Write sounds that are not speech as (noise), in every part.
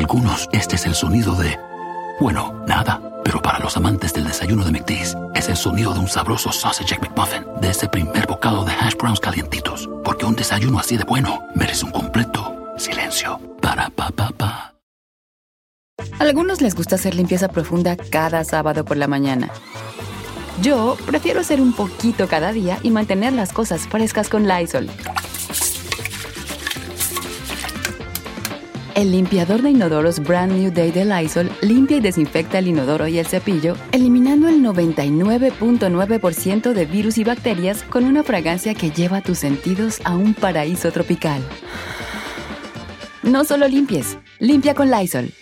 algunos, este es el sonido de... Bueno, nada. Pero para los amantes del desayuno de McDee's, es el sonido de un sabroso sausage McMuffin, de ese primer bocado de hash browns calientitos. Porque un desayuno así de bueno merece un completo silencio. Para pa pa pa. Algunos les gusta hacer limpieza profunda cada sábado por la mañana. Yo prefiero hacer un poquito cada día y mantener las cosas frescas con Lysol. El limpiador de inodoros Brand New Day de Lysol limpia y desinfecta el inodoro y el cepillo, eliminando el 99.9% de virus y bacterias con una fragancia que lleva tus sentidos a un paraíso tropical. No solo limpies, limpia con Lysol.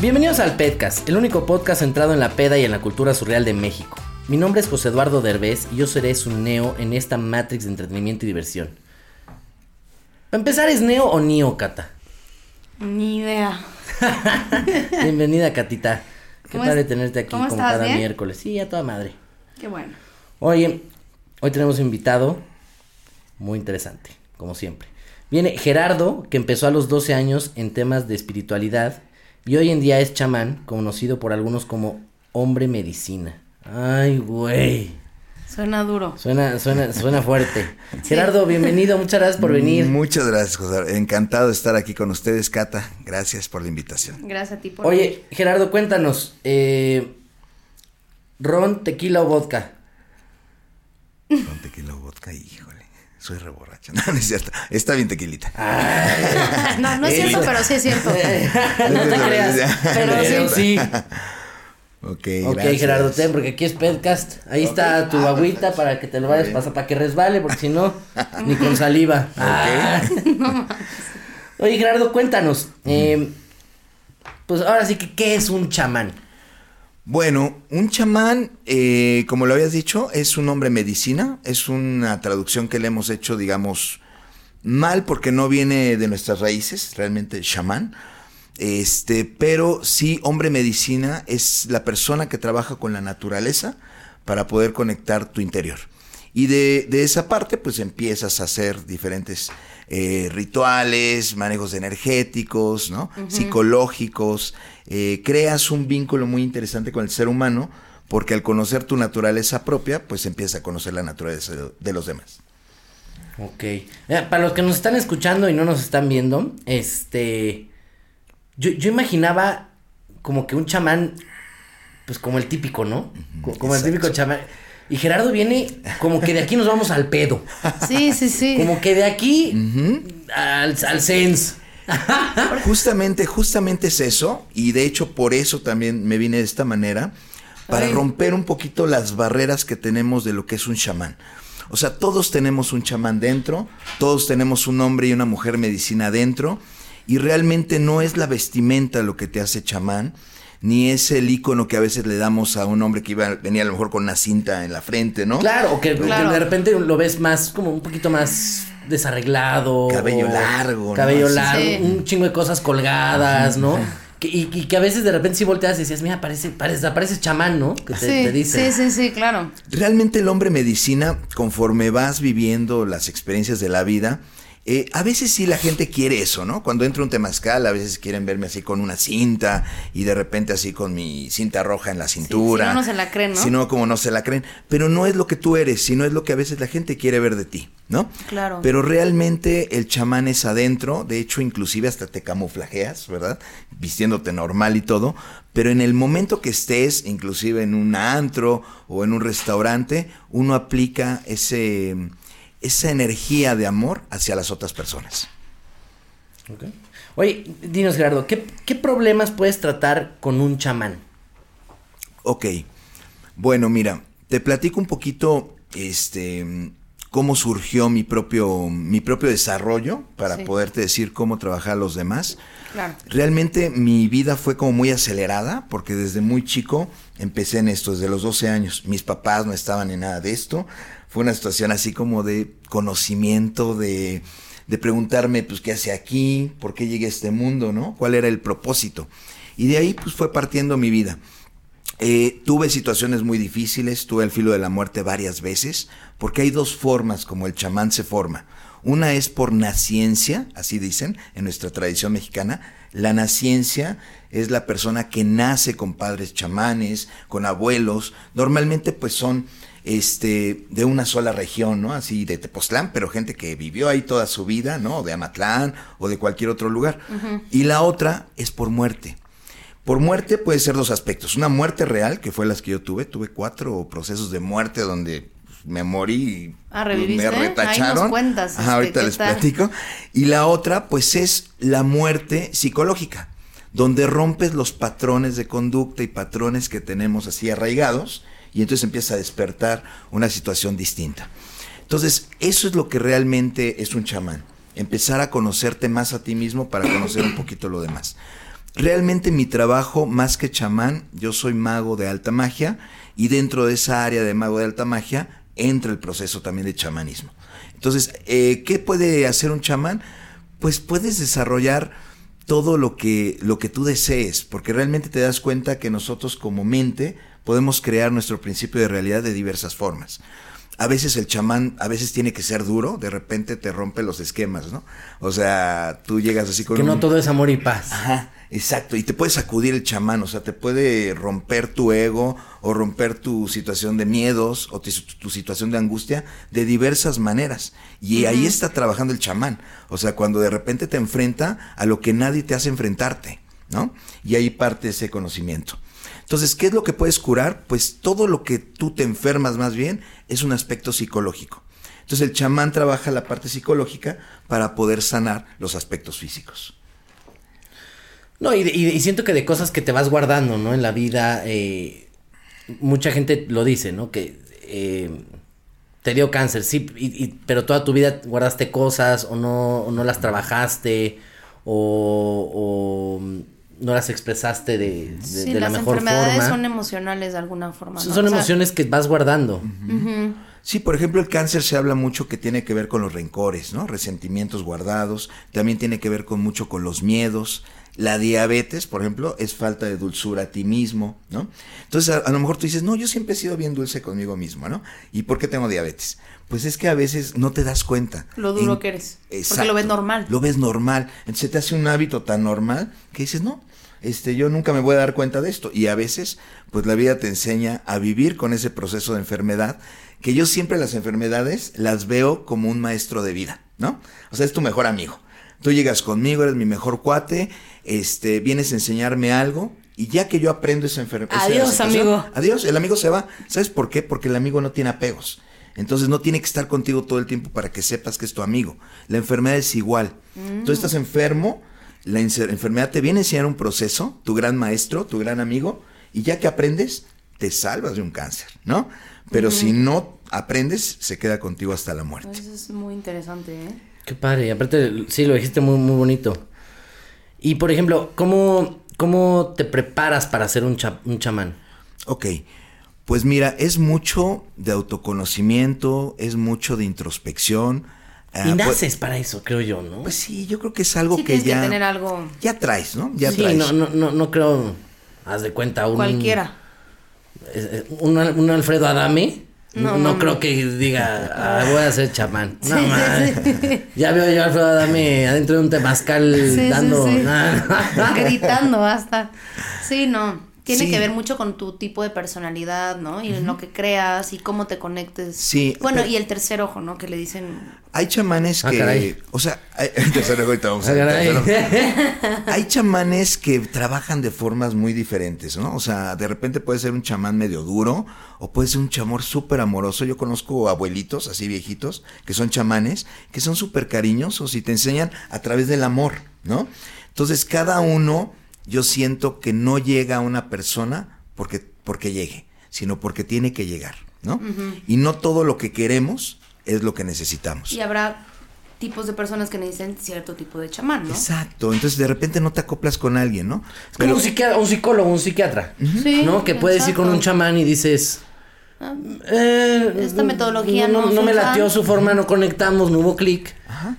Bienvenidos al Pedcast, el único podcast centrado en la peda y en la cultura surreal de México. Mi nombre es José Eduardo Derbez y yo seré su Neo en esta Matrix de entretenimiento y diversión. Para empezar, ¿es Neo o Neo, Cata? Ni idea. (laughs) Bienvenida, Catita. Qué ¿Cómo padre es- tenerte aquí como cada ¿Bien? miércoles. Sí, a toda madre. Qué bueno. Oye, hoy tenemos un invitado muy interesante, como siempre. Viene Gerardo, que empezó a los 12 años en temas de espiritualidad y hoy en día es chamán, conocido por algunos como hombre medicina. Ay, güey. Suena duro. Suena, suena, suena fuerte. (laughs) Gerardo, bienvenido, muchas gracias por venir. Muchas gracias, José. Encantado de estar aquí con ustedes, Cata. Gracias por la invitación. Gracias a ti por Oye, Gerardo, cuéntanos, eh, ron, tequila o vodka. Con tequila o vodka, híjole. Soy reborracho. (laughs) No, no es cierto. Está bien tequilita. Ah. (laughs) No, no es cierto, pero sí es cierto. no te creas, pero Pero sí. Ok, Ok, gracias. Gerardo, ten, porque aquí es Pedcast. Ahí está tu Ah, agüita perfecto. para que te lo vayas bien. pasar, para que resbale, porque si no, ni con saliva. Ah. (laughs) Oye, Gerardo, cuéntanos. eh, pues ahora sí que, ¿qué es un chamán? Bueno, un chamán, eh, como lo habías dicho, es un hombre medicina. Es una traducción que le hemos hecho, digamos, mal porque no viene de nuestras raíces, realmente chamán. Este, pero sí, hombre medicina es la persona que trabaja con la naturaleza para poder conectar tu interior. Y de, de esa parte, pues empiezas a hacer diferentes eh, rituales, manejos energéticos, ¿no? Psicológicos. eh, creas un vínculo muy interesante con el ser humano, porque al conocer tu naturaleza propia, pues empiezas a conocer la naturaleza de, de los demás. Ok. Mira, para los que nos están escuchando y no nos están viendo, este. Yo, yo imaginaba como que un chamán, pues como el típico, ¿no? Co- Como el típico chamán. Y Gerardo viene como que de aquí nos vamos al pedo. Sí, sí, sí. Como que de aquí al, al sense. Justamente, justamente es eso, y de hecho por eso también me vine de esta manera, para Ay. romper un poquito las barreras que tenemos de lo que es un chamán. O sea, todos tenemos un chamán dentro, todos tenemos un hombre y una mujer medicina dentro, y realmente no es la vestimenta lo que te hace chamán, ni es el icono que a veces le damos a un hombre que iba, venía a lo mejor con una cinta en la frente, ¿no? Claro, o que, de repente lo ves más, como un poquito más desarreglado. Cabello largo, ¿no? Cabello largo, Sí. un chingo de cosas colgadas, ¿no? Que- y, y que a veces de repente si volteas y decías, mira, parece, parece, parece chamán, ¿no? Que te, Sí, te dicen. sí, sí, sí, claro. Realmente el hombre medicina, conforme vas viviendo las experiencias de la vida, eh, a veces sí la gente quiere eso, ¿no? Cuando entro a un temazcal, a veces quieren verme así con una cinta y de repente así con mi cinta roja en la cintura. si no, no se la creen, ¿no? Si no, como no se la creen. Pero no es lo que tú eres, sino es lo que a veces la gente quiere ver de ti, ¿no? Claro. Pero realmente el chamán es adentro, de hecho inclusive hasta te camuflajeas, ¿verdad? Vistiéndote normal y todo, pero en el momento que estés, inclusive en un antro o en un restaurante, uno aplica ese esa energía de amor hacia las otras personas. Oye, dinos Gerardo, ¿qué, ¿qué problemas puedes tratar con un chamán? Ok. Bueno, mira, te platico un poquito este cómo surgió mi propio mi propio desarrollo para Sí. poderte decir cómo trabajar a los demás. Claro. Realmente mi vida fue como muy acelerada porque desde muy chico empecé en esto, desde los 12 años. Mis papás no estaban en nada de esto. Fue una situación así como de conocimiento, de, de preguntarme, pues, ¿qué hace aquí? ¿Por qué llegué a este mundo? ¿No? ¿Cuál era el propósito? Y de ahí, pues, fue partiendo mi vida. Eh, tuve situaciones muy difíciles, tuve el filo de la muerte varias veces, porque hay dos formas como el chamán se forma. Una es por naciencia, así dicen en nuestra tradición mexicana. La naciencia es la persona que nace con padres chamanes, con abuelos. Normalmente pues son este, de una sola región, ¿no? Así de Tepoztlán, pero gente que vivió ahí toda su vida, ¿no? De Amatlán o de cualquier otro lugar. Y la otra es por muerte. Por muerte puede ser dos aspectos. Una muerte real, que fue las que yo tuve. Tuve cuatro procesos de muerte donde me morí y Ah, me Ahí nos retacharon. cuentas, Ajá, este, ahorita ¿qué les tal? platico. Y la otra, pues es la muerte psicológica, donde rompes los patrones de conducta y patrones que tenemos así arraigados y entonces empieza a despertar una situación distinta. Entonces, eso es lo que realmente es un chamán. Empezar a conocerte más a ti mismo para conocer un poquito lo demás. Realmente mi trabajo, más que chamán, yo soy mago de alta magia y dentro de esa área de mago de alta magia entra el proceso también de chamanismo. Entonces, eh, ¿qué puede hacer un chamán? Pues puedes desarrollar todo lo que, lo que tú desees, porque realmente te das cuenta que nosotros como mente podemos crear nuestro principio de realidad de diversas formas. A veces el chamán, a veces tiene que ser duro, de repente te rompe los esquemas, ¿no? O sea, tú llegas así con Que no un- todo es amor y paz. Ajá, exacto. Y te puede sacudir el chamán, o sea, te puede romper tu ego o romper tu situación de miedos o tu, tu situación de angustia de diversas maneras. Y ahí está trabajando el chamán. O sea, cuando de repente te enfrenta a lo que nadie te hace enfrentarte, ¿no? Y ahí parte ese conocimiento. Entonces, ¿qué es lo que puedes curar? Pues todo lo que tú te enfermas más bien es un aspecto psicológico. Entonces el chamán trabaja la parte psicológica para poder sanar los aspectos físicos. No, y, siento que de cosas que te vas guardando, ¿no? En la vida, eh, mucha gente lo dice, ¿no? Que eh, te dio cáncer, sí, y- pero toda tu vida guardaste cosas o no, o no las trabajaste o, o no las expresaste de, de- Sí, de la las mejor enfermedades forma. son emocionales de alguna forma. Son, ¿no? son O sea, emociones que vas guardando. Sí, por ejemplo, el cáncer se habla mucho que tiene que ver con los rencores, ¿no? Resentimientos guardados, también tiene que ver con mucho con los miedos. La diabetes, por ejemplo, es falta de dulzura a ti mismo, ¿no? Entonces, a, a lo mejor tú dices, no, yo siempre he sido bien dulce conmigo mismo, ¿no? ¿Y por qué tengo diabetes? Pues es que a veces no te das cuenta. Lo duro En- que eres, porque Exacto. lo ves normal. Lo ves normal. Entonces se te hace un hábito tan normal que dices, no, este, yo nunca me voy a dar cuenta de esto. Y a veces, pues la vida te enseña a vivir con ese proceso de enfermedad, que yo siempre las enfermedades las veo como un maestro de vida, ¿no? O sea, es tu mejor amigo. Tú llegas conmigo, eres mi mejor cuate, este, vienes a enseñarme algo, y ya que yo aprendo esa enfermedad. Adiós, amigo. Adiós, el amigo se va. ¿Sabes por qué? Porque el amigo no tiene apegos. Entonces no tiene que estar contigo todo el tiempo para que sepas que es tu amigo. La enfermedad es igual. Tú estás enfermo, la enfermedad te viene a enseñar un proceso, tu gran maestro, tu gran amigo, y ya que aprendes, te salvas de un cáncer, ¿no? Pero si no aprendes, se queda contigo hasta la muerte. Eso es muy interesante, ¿eh? Qué padre, y aparte, sí, lo dijiste muy, muy bonito. Y por ejemplo, ¿cómo, cómo te preparas para ser un, cha- un chamán? Ok, pues mira, es mucho de autoconocimiento, es mucho de introspección. Ah, y pues- naces para eso, creo yo, ¿no? Pues sí, yo creo que es algo Sí, que tienes ya... que tener algo Ya traes, ¿no? Ya sí, traes. no, no, no, no creo, haz de cuenta, un... cualquiera. es- es- Un, un Alfredo Adame, No, no, no, creo no. que diga, "Ah, voy a ser chamán. No, Sí, sí. Ya veo yo a Alfredo Adame adentro de un temazcal dando... sí. Ah. Gritando hasta. Sí, no. Tiene Sí. que ver mucho con tu tipo de personalidad, ¿no? Y en lo que creas y cómo te conectes. Sí, Bueno, pero- y el tercer ojo, ¿no? Que le dicen. Hay chamanes Ah, que... caray. O sea, hay, (laughs) tercero, ahorita vamos a Ah, (laughs) hay chamanes que trabajan de formas muy diferentes, ¿no? O sea, de repente puede ser un chamán medio duro o puede ser un chamor súper amoroso. Yo conozco abuelitos, así viejitos, que son chamanes, que son súper cariñosos y te enseñan a través del amor, ¿no? Entonces, cada uno, yo siento que no llega a una persona porque, porque llegue, sino porque tiene que llegar, ¿no? Y no todo lo que queremos es lo que necesitamos. Y habrá tipos de personas que necesiten cierto tipo de chamán, ¿no? Exacto, entonces de repente no te acoplas con alguien, ¿no? Es como un, psiquiatra, un psicólogo, un psiquiatra. Sí, ¿No? Que puedes ir con un chamán y dices. Eh, Esta metodología no, no no me latió fan". su forma, no conectamos, no hubo clic.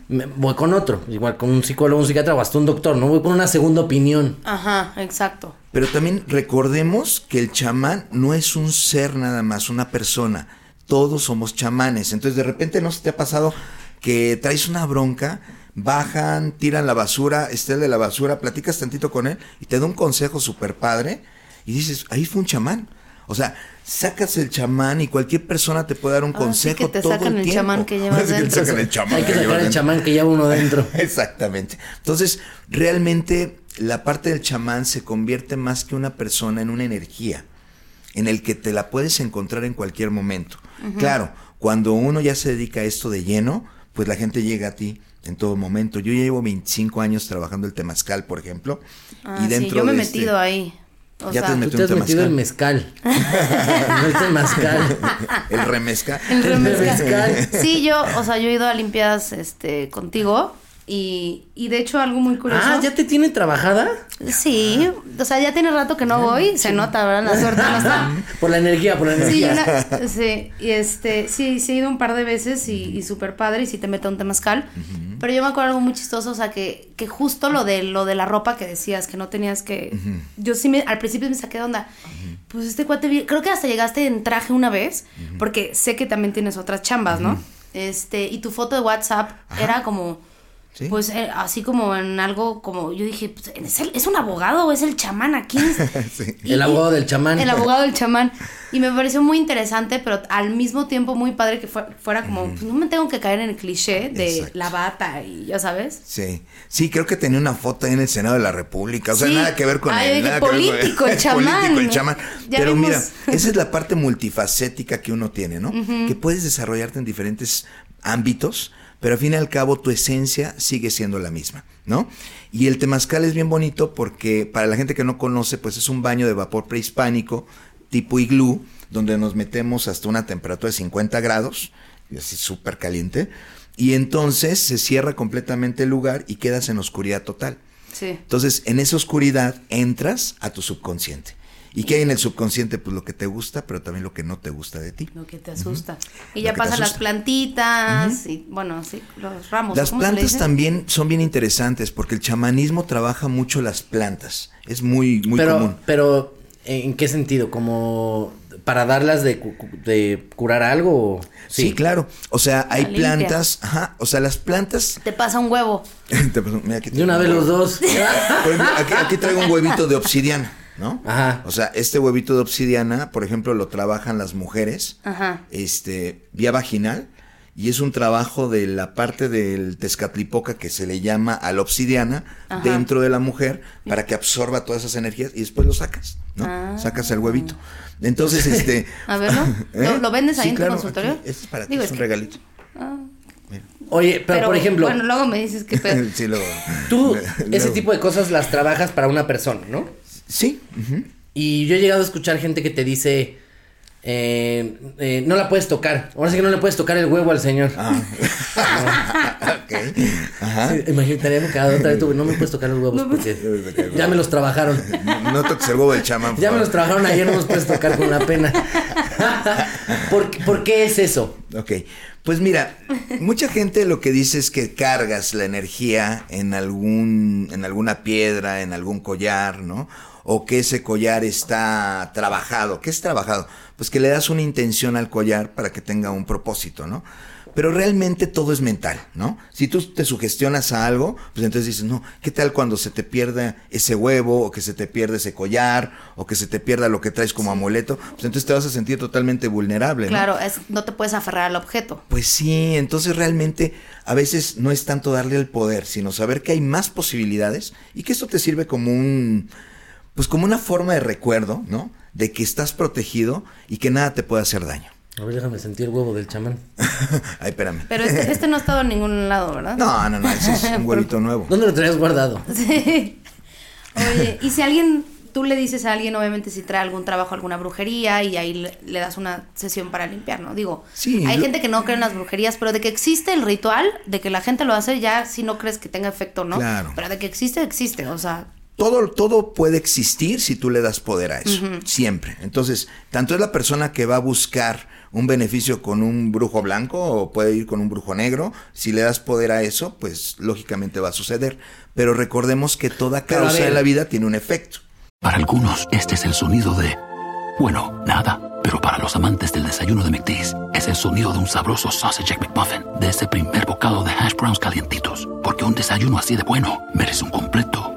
voy con otro, igual con un psicólogo, un psiquiatra o hasta un doctor, no voy con una segunda opinión. Ajá, exacto. Pero también recordemos que el chamán no es un ser nada más, una persona. Todos somos chamanes. Entonces, de repente, ¿no se te ha pasado que traes una bronca, bajan, tiran la basura, está el de la basura, platicas tantito con él y te da un consejo súper padre y dices, ahí fue un chamán. O sea, sacas el chamán y cualquier persona te puede dar un sí consejo que te todo sacan el tiempo. chamán que llevas (laughs) dentro. sacan el chamán Hay que que sacar el dentro. chamán que lleva uno dentro. (laughs) Exactamente. Entonces, realmente la parte del chamán se convierte más que una persona en una energía, en el que te la puedes encontrar en cualquier momento. Claro, cuando uno ya se dedica a esto de lleno, pues la gente llega a ti en todo momento. Yo ya llevo 25 años trabajando el temazcal, por ejemplo, Ah, y sí, dentro yo me he de este- metido ahí. O Ya te sea, has Tú metido te has metido el mezcal. (laughs) no el temazcal. el remezca. el remezcal. remezcal. Sí, yo, o sea, yo he ido a limpias este contigo y, y de hecho algo muy curioso. Ah, ¿ya te tiene trabajada? Sí, o sea, ya tiene rato que no voy, se nota, ¿verdad? La suerte no está. (laughs) Por la energía, por la Sí, energía. una- sí, y este, sí, sí he ido un par de veces y, y súper padre y sí te meto un temazcal. Pero yo me acuerdo algo muy chistoso, o sea, que, que justo lo de lo de la ropa que decías, que no tenías que... Yo sí me, al principio me saqué de onda. Pues este cuate, creo que hasta llegaste en traje una vez, porque sé que también tienes otras chambas, ¿no? Este, y tu foto de WhatsApp era como... Sí. Pues eh, así como en algo como yo dije, pues, ¿es, el- ¿es un abogado o es el chamán aquí? (laughs) Sí. El abogado del chamán. El abogado del chamán. Y me pareció muy interesante, pero al mismo tiempo muy padre que fue- fuera como, pues no me tengo que caer en el cliché de Exacto. la bata y ya sabes. Sí, sí, creo que tenía una foto ahí en el Senado de la República, o sea, Sí. nada que ver con Ay, él. oye, nada que ver con (laughs) político, el chamán. político, el chamán. Ya Pero vimos. mira, esa es la parte multifacética que uno tiene, ¿no? Que puedes desarrollarte en diferentes ámbitos, pero al fin y al cabo tu esencia sigue siendo la misma, ¿no? Y el temazcal es bien bonito porque para la gente que no conoce, pues es un baño de vapor prehispánico tipo iglú, donde nos metemos hasta una temperatura de 50 grados, y así súper caliente, y entonces se cierra completamente el lugar y quedas en oscuridad total. Sí. Entonces, en esa oscuridad entras a tu subconsciente. ¿Y qué hay en el subconsciente? Pues lo que te gusta, pero también lo que no te gusta de ti. Lo que te asusta. Y ya pasan las plantitas y bueno, sí, los ramos. Las ¿cómo se le plantas también son bien interesantes porque el chamanismo trabaja mucho las plantas. Es muy, muy pero, común. pero, ¿en qué sentido? ¿Como para darlas de, cu- cu- de curar algo? o- Sí. claro. O sea, hay plantas, ajá, o sea, las plantas... Te pasa un huevo. (laughs) Te mira, aquí De una vez los dos. Por ejemplo, aquí, aquí traigo un huevito de obsidiana, ¿no? Ajá. O sea, este huevito de obsidiana, por ejemplo, lo trabajan las mujeres, Ajá. este, vía vaginal, y es un trabajo de la parte del tezcatlipoca que se le llama a la obsidiana Ajá. dentro de la mujer para que absorba todas esas energías y después lo sacas, ¿no? Ah. Sacas el huevito. Entonces, (laughs) este... A ver, ¿no? (laughs) ¿Lo- lo vendes ahí Sí, en tu claro, consultorio? aquí, este es para ti, Digo, es es un que- regalito. Oye, pero, por ejemplo, Bueno, luego me dices que pedo. (laughs) Sí, lo- tú luego- ese tipo de cosas las trabajas para una persona, ¿no? Sí. Y yo he llegado a escuchar gente que te dice, eh, eh, no la puedes tocar. Ahora sí que no le puedes tocar el huevo al señor. Ah. (laughs) ok. Ajá. Sí, imagínate, otra vez tú, no me puedes tocar los huevos porque ya me los trabajaron. No, no toques el huevo del chamán. Ya me los trabajaron ayer, no los puedes tocar con la pena. (laughs) ¿Por, qué- por qué es eso? Ok, pues mira, mucha gente lo que dice es que cargas la energía en algún, en alguna piedra, en algún collar, ¿no? O que ese collar está trabajado. ¿Qué es trabajado? Pues que le das una intención al collar para que tenga un propósito, ¿no? Pero realmente todo es mental, ¿no? Si tú te sugestionas a algo, pues entonces dices, no, ¿qué tal cuando se te pierda ese huevo, o que se te pierda ese collar, o que se te pierda lo que traes como amuleto? Pues entonces te vas a sentir totalmente vulnerable, ¿no? Claro, es, no te puedes aferrar al objeto. Pues sí, entonces realmente a veces no es tanto darle el poder, sino saber que hay más posibilidades y que esto te sirve como un, pues como una forma de recuerdo, ¿no? De que estás protegido y que nada te puede hacer daño. A ver, déjame sentir el huevo del chamán. (laughs) Ay, espérame. Pero este, este no ha estado en ningún lado, ¿verdad? No, no, no, ese es (laughs) un huevito nuevo. ¿Dónde lo traías guardado? (laughs) Sí. Oye, y si alguien, tú le dices a alguien, obviamente, si trae algún trabajo, alguna brujería, y ahí le, le das una sesión para limpiar, ¿no? Digo, Sí, hay gente que no cree en las brujerías, pero de que existe el ritual, de que la gente lo hace, ya si no crees que tenga efecto, ¿no? Claro. Pero de que existe, existe, o sea, Todo, todo puede existir si tú le das poder a eso, siempre. Entonces, tanto es la persona que va a buscar un beneficio con un brujo blanco o puede ir con un brujo negro. Si le das poder a eso, pues lógicamente va a suceder. Pero recordemos que toda causa de la vida tiene un efecto. Para algunos, este es el sonido de... Bueno, nada. Pero para los amantes del desayuno de McDee's, es el sonido de un sabroso sausage McMuffin. De ese primer bocado de hash browns calientitos. Porque un desayuno así de bueno merece un completo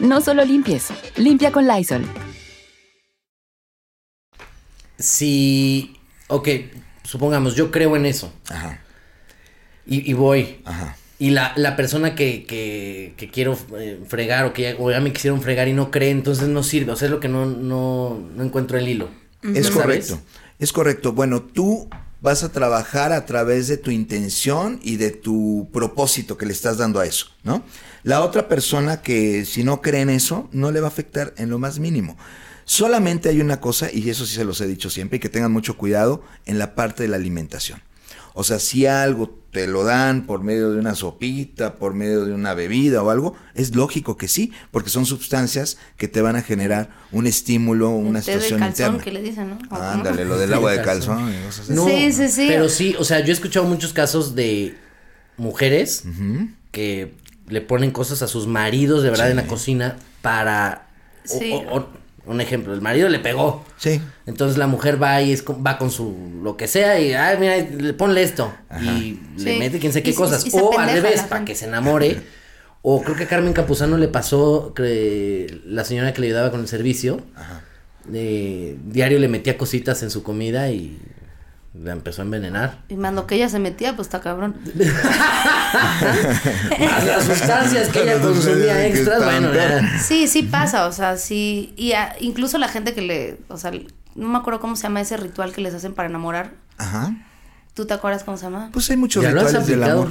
No solo limpies, limpia con Lysol. Si, ok, supongamos, yo creo en eso Ajá, y, y voy. ajá. Y la, la persona que, que, que quiero eh, fregar o que ya, o ya me quisieron fregar y no cree, entonces no sirve. O sea, es lo que no, no, no encuentro el hilo. Es ¿Sabes? correcto. Es correcto. Bueno, tú vas a trabajar a través de tu intención y de tu propósito que le estás dando a eso, ¿no? La otra persona que si no cree en eso, no le va a afectar en lo más mínimo. Solamente hay una cosa, y eso sí se los he dicho siempre, y que tengan mucho cuidado en la parte de la alimentación. O sea, si algo te lo dan por medio de una sopita, por medio de una bebida o algo, es lógico que sí, porque son sustancias que te van a generar un estímulo, una El té de situación calzón interna. que le dicen, ¿no? ¿O cómo? Ándale, lo del agua de calzón. calzón. y cosas así. No, Sí, sí, sí. Pero sí, o sea, yo he escuchado muchos casos de mujeres que le ponen cosas a sus maridos de verdad en la cocina para... o- Sí. o- o- un ejemplo, el marido le pegó. Sí. Entonces la mujer va y es con- va con su lo que sea y ay mira le ponle esto y le Sí. mete quién sé qué Y- cosas y o al revés para que se enamore o creo que a Carmen Campuzano le pasó que la señora que le ayudaba con el servicio de diario le metía cositas en su comida y la empezó a envenenar Y mando que ella se metía, pues está cabrón. (laughs) más las sustancias que ella (laughs) consumía extras bueno peor. ya. Sí, sí pasa, o sea, sí. Y a- incluso la gente que le. O sea, no me acuerdo cómo se llama ese ritual que les hacen para enamorar. Ajá. ¿Tú te acuerdas cómo se llama? Pues hay muchos ya lo has rituales del amor.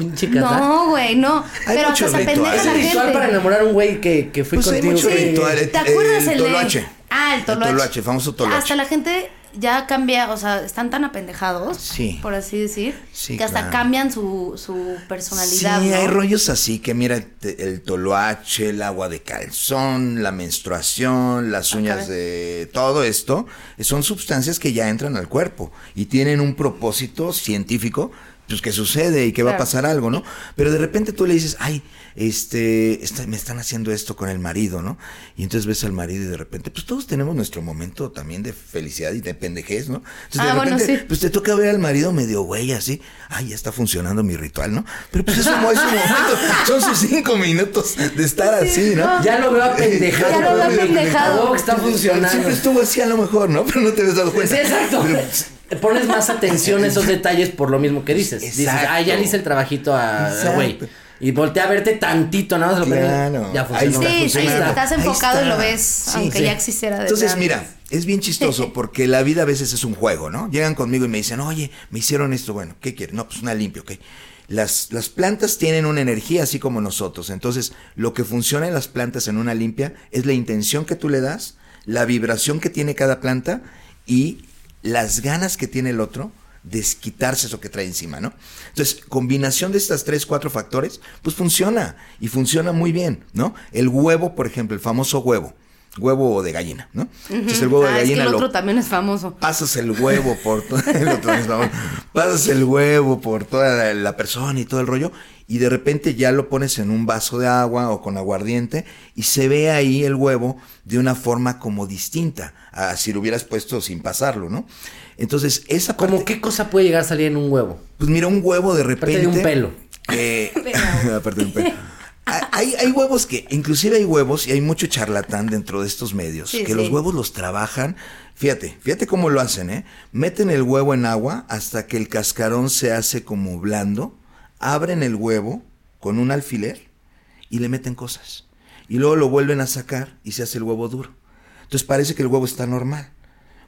No, güey, no. Pero hasta muchos se apendeja rituales. la ese ritual gente. para enamorar a un güey que, que fui Pues hay contigo muchos que- rituales. ¿Te acuerdas el el, de- toloache. Ah, el El toloache. toloache, el famoso toloache. Hasta la gente ya cambia, o sea, están tan apendejados, Sí. por así decir, Sí, que hasta claro. cambian su, su personalidad. Sí, ¿no? hay rollos así que mira el, toloache, el agua de calzón, la menstruación, las uñas de todo esto, son sustancias que ya entran al cuerpo y tienen un propósito científico, pues que sucede y que va a pasar algo, ¿no? Pero de repente tú le dices, ay, este, está- me están haciendo esto con el marido, ¿no? Y entonces ves al marido y de repente, pues todos tenemos nuestro momento también de felicidad y de pendejez, ¿no? Entonces de Ah, bueno, repente, sí. pues te toca ver al marido medio güey así, ay, ya está funcionando mi ritual, ¿no? Pero pues eso no es un momento, son sus cinco minutos de estar así, ¿no? ya lo veo apendejado Ya lo veo apendejado. está funcionando Siempre estuvo así a lo mejor, ¿no? Pero no te habías dado cuenta. Sí, exacto. Pero, (laughs) Pones más atención a esos (laughs) detalles por lo mismo que dices. Dices, Exacto. ah, ya le hice el trabajito a güey. Y voltea a verte tantito, nada más lo Claro. Ya Ahí funcionó. está Sí, sí, Ahí está. estás Ahí enfocado y lo ves, Sí, aunque sí. ya existiera desde Entonces, mira, es bien chistoso (laughs) porque la vida a veces es un juego, ¿no? Llegan conmigo y me dicen, oye, me hicieron esto, bueno, ¿qué quieres? No, pues una limpia, ok. Las, las plantas tienen una energía así como nosotros. Entonces, lo que funciona en las plantas en una limpia es la intención que tú le das, la vibración que tiene cada planta y las ganas que tiene el otro de quitarse eso que trae encima, ¿no? Entonces, combinación de estas tres, cuatro factores, pues funciona y funciona muy bien, ¿no? El huevo, por ejemplo, el famoso huevo, huevo de gallina, ¿no? Entonces, el huevo de Ah, es que gallina el lo otro también es famoso. pasas el huevo por todo (laughs) el otro es famoso. pasas el huevo por toda la, la persona y todo el rollo y de repente ya lo pones en un vaso de agua o con aguardiente y se ve ahí el huevo de una forma como distinta a si lo hubieras puesto sin pasarlo, ¿no? Entonces, esa parte ¿Cómo qué cosa puede llegar a salir en un huevo? pues mira, un huevo de repente. (laughs) (laughs) Aparte de un pelo. eh, aparte de un pelo. Hay, hay huevos que, inclusive hay huevos y hay mucho charlatán dentro de estos medios, Sí, que los huevos los trabajan. Fíjate, fíjate cómo lo hacen, ¿eh? Meten el huevo en agua hasta que el cascarón se hace como blando, abren el huevo con un alfiler y le meten cosas. Y luego lo vuelven a sacar y se hace el huevo duro. Entonces parece que el huevo está normal.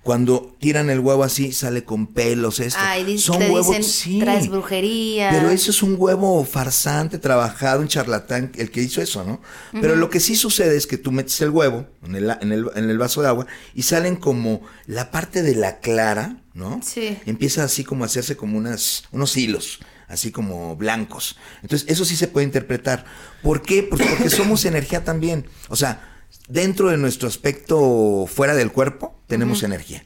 Cuando tiran el huevo así, sale con pelos esto. Ay, Son te huevos, dicen, sí. traes brujería. Pero eso es un huevo farsante, trabajado, un charlatán, el que hizo eso, ¿no? Pero lo que sí sucede es que tú metes el huevo en el, en el, en el vaso de agua y salen como la parte de la clara, ¿no? Sí. Empieza así como a hacerse como unas, unos hilos, así como blancos. Entonces, eso sí se puede interpretar. ¿Por qué? Pues porque somos (coughs) energía también. O sea, dentro de nuestro aspecto fuera del cuerpo, tenemos energía.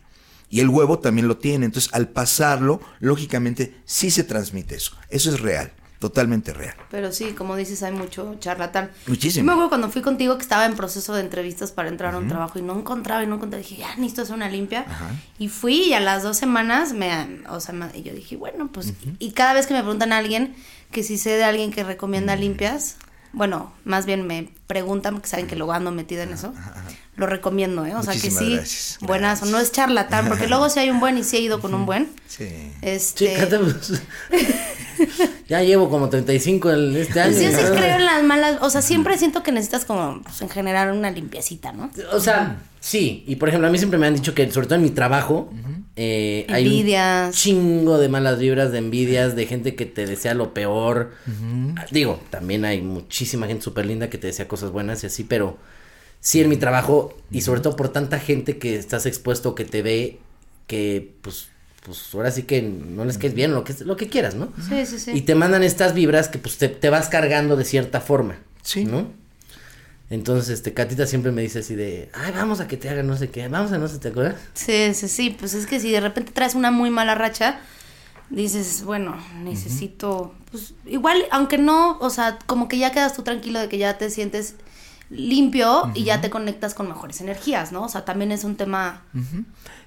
Y el huevo también lo tiene. Entonces, al pasarlo, lógicamente, sí se transmite eso. Eso es real, totalmente real. Pero sí, como dices, hay mucho charlatán. Muchísimo. Yo me acuerdo cuando fui contigo que estaba en proceso de entrevistas para entrar a un trabajo y no encontraba y no encontraba. Dije, ya necesito hacer una limpia. Y fui y a las dos semanas me. O sea, me- y yo dije, bueno, pues. Y cada vez que me preguntan a alguien que si sé de alguien que recomienda limpias, bueno, más bien me preguntan porque saben que luego ando metida en eso. Lo recomiendo, ¿eh? O sea que sí, gracias. buenazo. No es charlatán, porque luego si hay un buen y sí he ido con un buen. Sí. Este. Chécate, pues. (laughs) ya llevo como 35 el, este año. Pues yo sí ¿no? creo en las malas, o sea, siempre siento que necesitas como, pues, en general, una limpiecita, ¿no? O sea, sí. Y por ejemplo, a mí siempre me han dicho que, sobre todo en mi trabajo, eh, hay un Envidias. chingo de malas vibras, de envidias, de gente que te desea lo peor. Digo, también hay muchísima gente súper linda que te desea cosas buenas y así, pero sí en mi trabajo, y sobre todo por tanta gente que estás expuesto, que te ve, que pues, pues ahora sí que no les quedes bien, lo que, lo que quieras, ¿no? Sí, sí, sí. Y te mandan estas vibras que pues te, te vas cargando de cierta forma. Sí. ¿No? Entonces, este, Catita siempre me dice así de, ay, vamos a que te haga no sé qué, vamos a no sé, ¿te acuerdas? Sí, sí, sí, pues es que si de repente traes una muy mala racha, dices, bueno, necesito, pues igual, aunque no, o sea, como que ya quedas tú tranquilo de que ya te sientes limpio y ya te conectas con mejores energías, ¿no? O sea, también es un tema...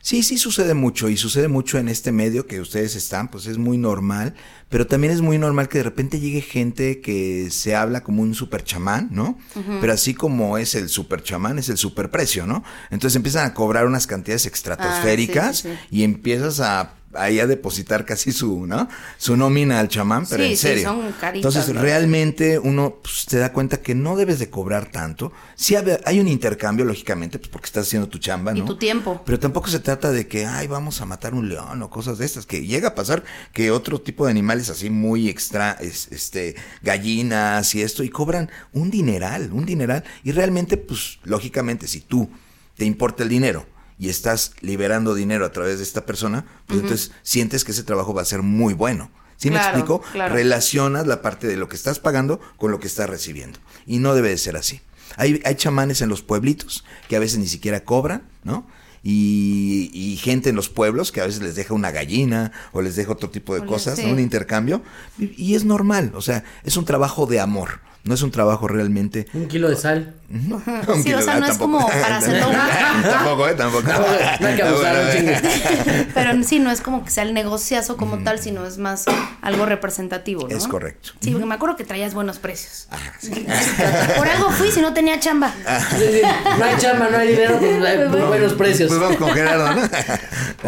Sí, sí sucede mucho y sucede mucho en este medio que ustedes están, pues es muy normal, pero también es muy normal que de repente llegue gente que se habla como un super chamán, ¿no? Pero así como es el super chamán, es el super precio, ¿no? Entonces empiezan a cobrar unas cantidades estratosféricas sí, sí. y empiezas a ahí a depositar casi su, ¿no? Su nómina al chamán, pero Sí, en sí, serio. son caritas, Entonces, ¿no? realmente uno pues, te da cuenta que no debes de cobrar tanto. Sí hay un intercambio, lógicamente, pues porque estás haciendo tu chamba, Y ¿no? tu tiempo. Pero tampoco se trata de que, ay, vamos a matar un león o cosas de estas, que llega a pasar que otro tipo de animales así muy extra, es- este, gallinas y esto, y cobran un dineral, un dineral. Y realmente, pues, lógicamente, si tú te importa el dinero y estás liberando dinero a través de esta persona, pues entonces sientes que ese trabajo va a ser muy bueno. ¿Sí me explico? claro. Relacionas la parte de lo que estás pagando con lo que estás recibiendo. Y no debe de ser así. Hay, hay chamanes en los pueblitos que a veces ni siquiera cobran, ¿no? Y, y gente en los pueblos que a veces les deja una gallina o les deja otro tipo de cosas, sí. ¿no? un intercambio. Y, y es normal, o sea, es un trabajo de amor, no es un trabajo realmente... Un kilo de sal. Sí, o sea, no es como para (laughs) hacerlo un- (laughs) tampoco, ¿eh? Tampoco. No, no hay que (laughs) abusar. Pero sí, no es como que sea el negociazo como tal, sino es más algo representativo, ¿no? Es correcto. Sí, porque me acuerdo que traías buenos precios. Por algo fui si no tenía chamba. Sí, sí, No hay chamba, no hay dinero, pues hay buenos precios. Pues vamos con Gerardo, ¿no?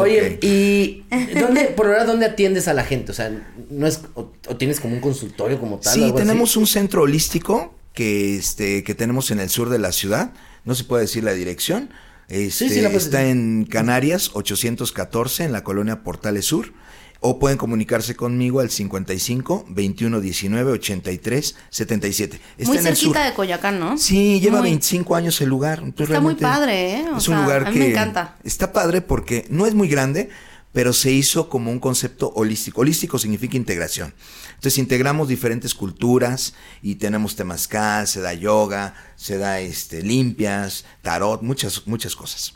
Oye. ¿y dónde, por ahora, dónde atiendes a la gente? O sea, no es, o, o tienes como un consultorio como tal. o Sí, algo así? tenemos un centro holístico que este que tenemos en el sur de la ciudad. No se puede decir la dirección. Este, sí, la puedes está decir. en Canarias 814 en la colonia Portales Sur. O pueden comunicarse conmigo al 55 21 19 83 77. Está Muy en el sur. cerquita de Coyacán, ¿no? Sí, lleva Muy. 25 años el lugar. Entonces, Está muy padre, ¿eh? O es sea, un lugar a mí que me encanta. está padre porque no es muy grande, pero se hizo como un concepto holístico. Holístico significa integración. Entonces integramos diferentes culturas y tenemos temazcal, se da yoga, se da este limpias, tarot, muchas muchas cosas.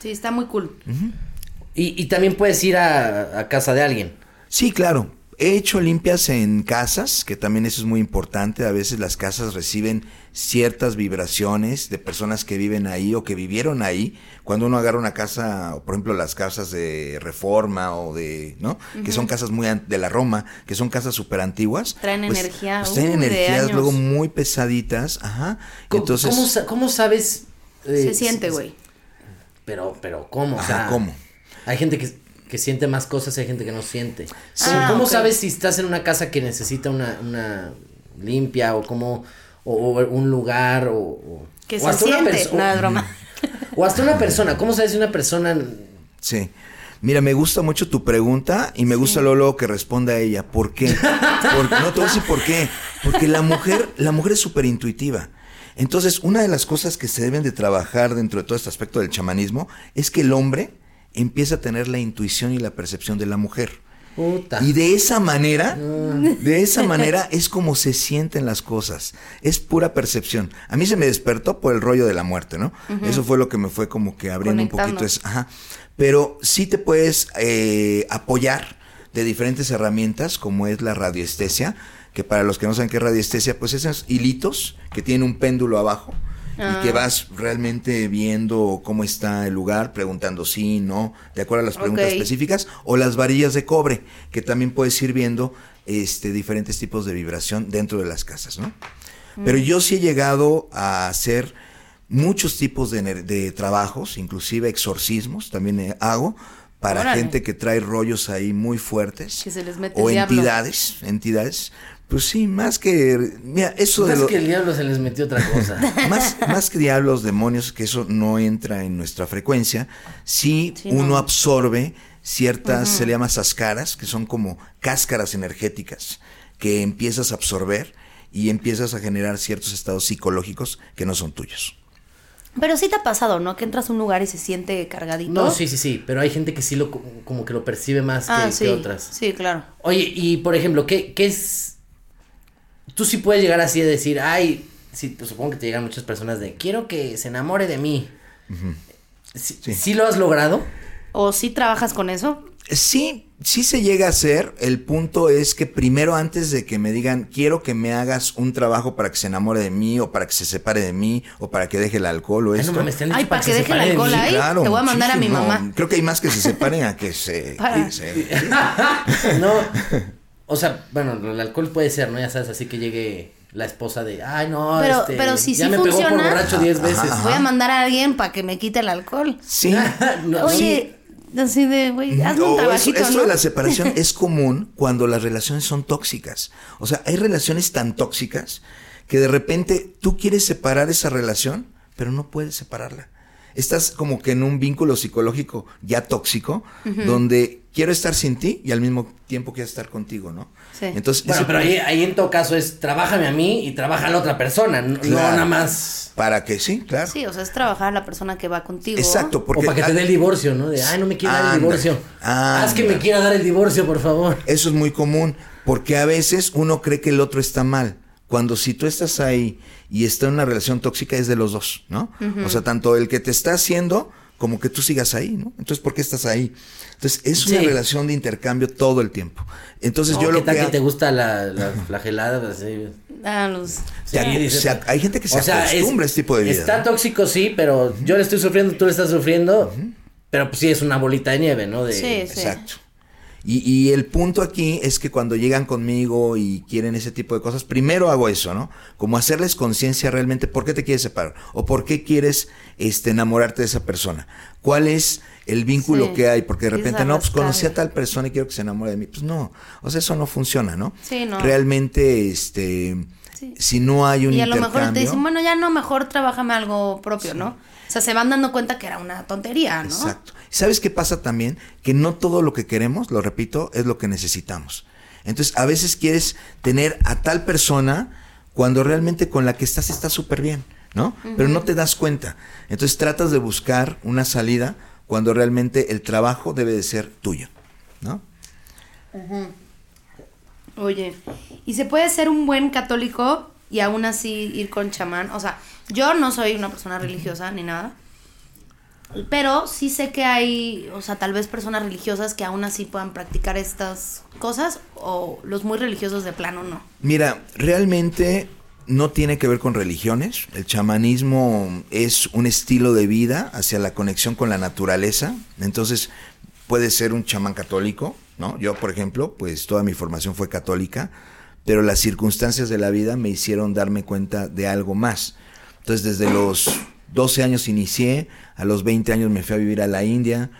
Sí, está muy cool. Y, y también puedes ir a, a casa de alguien. Sí, claro. He hecho limpias en casas, que también eso es muy importante. A veces las casas reciben ciertas vibraciones de personas que viven ahí o que vivieron ahí. Cuando uno agarra una casa, o por ejemplo las casas de reforma o de, ¿no? Que son casas muy de la Roma, que son casas súper antiguas. Traen energía, Pues traen de energías luego muy pesaditas. Ajá. ¿Cómo, Entonces, ¿cómo, sa- cómo sabes? eh, Se siente, güey. Pero, pero, ¿cómo? O Ajá, sea, ¿cómo? Hay gente que, que siente más cosas y hay gente que no siente. Ah, ¿Cómo ok. sabes si estás en una casa que necesita una, una limpia o como o, o un lugar o, o- Que o se hasta una siente. perso- No, es broma. o hasta una persona? ¿Cómo sabes si una persona Sí. Mira, me gusta mucho tu pregunta y me gusta luego, luego que responda ella. ¿Por qué? Por- no te voy a decir por qué. Porque la mujer, la mujer es súper intuitiva. Entonces, una de las cosas que se deben de trabajar dentro de todo este aspecto del chamanismo es que el hombre empieza a tener la intuición y la percepción de la mujer. Puta. Y de esa manera, de esa manera es como se sienten las cosas. Es pura percepción. A mí se me despertó por el rollo de la muerte, ¿no? Eso fue lo que me fue como que abriendo un poquito. Es, ajá. Pero sí te puedes eh, apoyar de diferentes herramientas, como es la radiestesia, que para los que no saben qué es radiestesia, pues esos hilitos que tienen un péndulo abajo y que vas realmente viendo cómo está el lugar, preguntando sí, no, de acuerdo a las preguntas específicas, o las varillas de cobre, que también puedes ir viendo este, diferentes tipos de vibración dentro de las casas, ¿no? Pero yo sí he llegado a hacer muchos tipos de, de trabajos, inclusive exorcismos, también eh, hago, para Órale. gente que trae rollos ahí muy fuertes. Que se les mete o el diablo. entidades, entidades. Pues sí, más que, mira, eso de Más lo- que el diablo se les metió otra cosa. (laughs) más, más que diablos, demonios, que eso no entra en nuestra frecuencia, sí, Sí, uno no. absorbe ciertas, se le llama sascaras, que son como cáscaras energéticas, que empiezas a absorber y empiezas a generar ciertos estados psicológicos que no son tuyos. Pero sí te ha pasado, ¿no? Que entras a un lugar y se siente cargadito. No, sí, sí, sí, pero hay gente que sí lo co- como que lo percibe más que, Ah, que sí. otras. Sí, claro. Oye, y por ejemplo, ¿qué, qué es? Tú sí puedes llegar así a decir, ay, sí, pues, supongo que te llegan muchas personas de, quiero que se enamore de mí. ¿Sí, Sí. sí lo has logrado? ¿O sí trabajas con eso? Sí, sí se llega a hacer. El punto es que primero antes de que me digan, quiero que me hagas un trabajo para que se enamore de mí o para que se separe de mí o para que deje el alcohol o Ay, esto. no mames, Ay, dicho para que se deje el alcohol mí. ahí. te voy a mandar a mi mamá. Creo que hay más que se separen a que (laughs) se... Para. que se- (laughs) no, o sea, bueno, el alcohol puede ser, ¿no? Ya sabes, así que llegue la esposa de, ay, no, Pero- este, pero si ya sí me pegó por borracho 10 Ajá, veces. ajá. Voy a mandar a alguien para que me quite el alcohol. Sí. (laughs) No, Oye, así de, güey, hazme un eso- esto ¿no? de la separación (laughs) es común cuando las relaciones son tóxicas. O sea, hay relaciones tan tóxicas que de repente tú quieres separar esa relación, pero no puedes separarla. Estás como que en un vínculo psicológico ya tóxico, donde quiero estar sin ti y al mismo tiempo quiero estar contigo, ¿no? Sí. Entonces, Bueno, pero ahí, ahí en todo caso es, trabájame a mí y trabaja a la otra persona, no, nada más. para que sí, claro. Sí, o sea, es trabajar a la persona que va contigo. Exacto, porque o para que te dé el divorcio, ¿no? De, ay, no me quiere dar el Anda, divorcio. Haz que me anda. quiera dar el divorcio, por favor. Eso es muy común, porque a veces uno cree que el otro está mal. Cuando si tú estás ahí y está en una relación tóxica es de los dos, ¿no? O sea, tanto el que te está haciendo como que tú sigas ahí, ¿no? Entonces, ¿por qué estás ahí? Entonces, es una Sí. relación de intercambio todo el tiempo. Entonces, No, yo ¿Qué lo tal que... que te gusta la, la flagelada? Pues, sí. Ah, los- te ac- Sí, dice- se ac- hay gente que se O sea, es- acostumbra a este tipo de vida. Está ¿no? tóxico, sí, pero yo le estoy sufriendo, tú le estás sufriendo. Pero pues sí, es una bolita de nieve, ¿no? De, Sí, sí. Exacto. Y, y el punto aquí es que cuando llegan conmigo y quieren ese tipo de cosas, primero hago eso, ¿no? Como hacerles conciencia realmente por qué te quieres separar o por qué quieres este, enamorarte de esa persona. ¿Cuál es el vínculo Sí. que hay? Porque de repente, no, pues conocí a tal persona y quiero que se enamore de mí. Pues no, o sea, eso no funciona, ¿no? Sí, no. Realmente, este, Sí. si no hay un Y a lo mejor te dicen, bueno, ya no, mejor trabájame algo propio, ¿no? O sea, se van dando cuenta que era una tontería, ¿no? Exacto. ¿Sabes qué pasa también? Que no todo lo que queremos, lo repito, es lo que necesitamos. Entonces, a veces quieres tener a tal persona cuando realmente con la que estás está súper bien, ¿no? Pero no te das cuenta. Entonces, tratas de buscar una salida cuando realmente el trabajo debe de ser tuyo, ¿no? Oye, ¿y se puede ser un buen católico y aún así ir con chamán? O sea, yo no soy una persona religiosa ni nada. Pero sí sé que hay, o sea, tal vez personas religiosas que aún así puedan practicar estas cosas o los muy religiosos de plano no. Mira, realmente no tiene que ver con religiones. El chamanismo es un estilo de vida hacia la conexión con la naturaleza. Entonces, puede ser un chamán católico, ¿no? Yo, por ejemplo, pues toda mi formación fue católica, pero las circunstancias de la vida me hicieron darme cuenta de algo más. Entonces, desde los 12 años inicié, a los 20 años me fui a vivir a la India.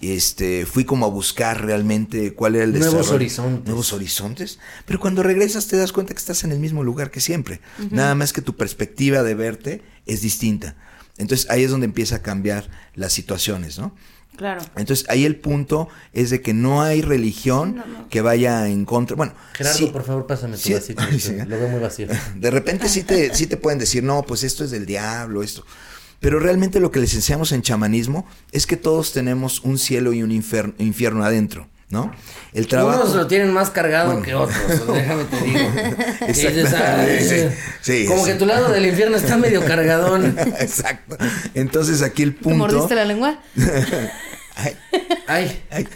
Este, fui como a buscar realmente cuál era el Nuevos desarrollo. horizontes. Nuevos horizontes. Pero cuando regresas te das cuenta que estás en el mismo lugar que siempre. Nada más que tu perspectiva de verte es distinta. Entonces ahí es donde empieza a cambiar las situaciones, ¿no? Claro. Entonces ahí el punto es de que no hay religión que vaya en contra. Bueno, Gerardo, sí, por favor, pásame tu Sí, vasito. (laughs) sí. Lo veo muy vacío. (laughs) de repente sí te, sí te pueden decir, no, pues esto es del diablo, esto. Pero realmente lo que les enseñamos en chamanismo es que todos tenemos un cielo y un infer- infierno adentro, ¿no? El trabajo. Unos lo tienen más cargado que otros, déjame te digo. (laughs) Que dices, "Ay, Sí, sí, como sí. que tu lado del infierno está medio cargadón. Exacto. Entonces aquí el ¿Te punto. mordiste la lengua? Ay, (laughs)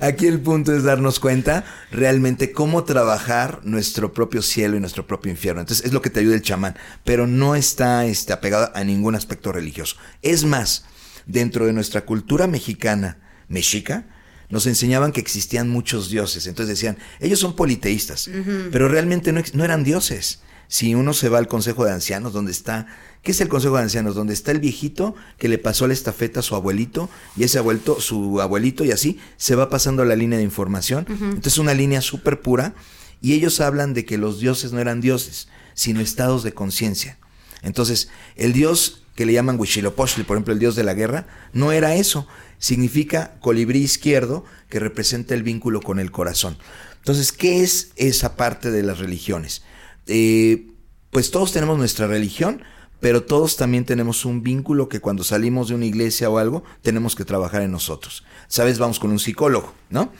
Aquí el punto es darnos cuenta realmente cómo trabajar nuestro propio cielo y nuestro propio infierno. Entonces es lo que te ayuda el chamán, pero no está este, apegado a ningún aspecto religioso. Es más, dentro de nuestra cultura mexicana, mexica, nos enseñaban que existían muchos dioses. Entonces decían, ellos son politeístas, pero realmente no, no eran dioses. Si uno se va al Consejo de Ancianos, donde está, ¿qué es el Consejo de Ancianos? Donde está el viejito que le pasó la estafeta a su abuelito, y ese abuelito, su abuelito, y así se va pasando la línea de información. Entonces una línea súper pura, y ellos hablan de que los dioses no eran dioses, sino estados de conciencia. Entonces, el dios que le llaman Huitzilopochtli, por ejemplo, el dios de la guerra, no era eso. Significa colibrí izquierdo que representa el vínculo con el corazón. Entonces, ¿qué es esa parte de las religiones? Eh, pues todos tenemos nuestra religión, pero todos también tenemos un vínculo que cuando salimos de una iglesia o algo, tenemos que trabajar en nosotros. ¿Sabes? Vamos con un psicólogo, ¿no?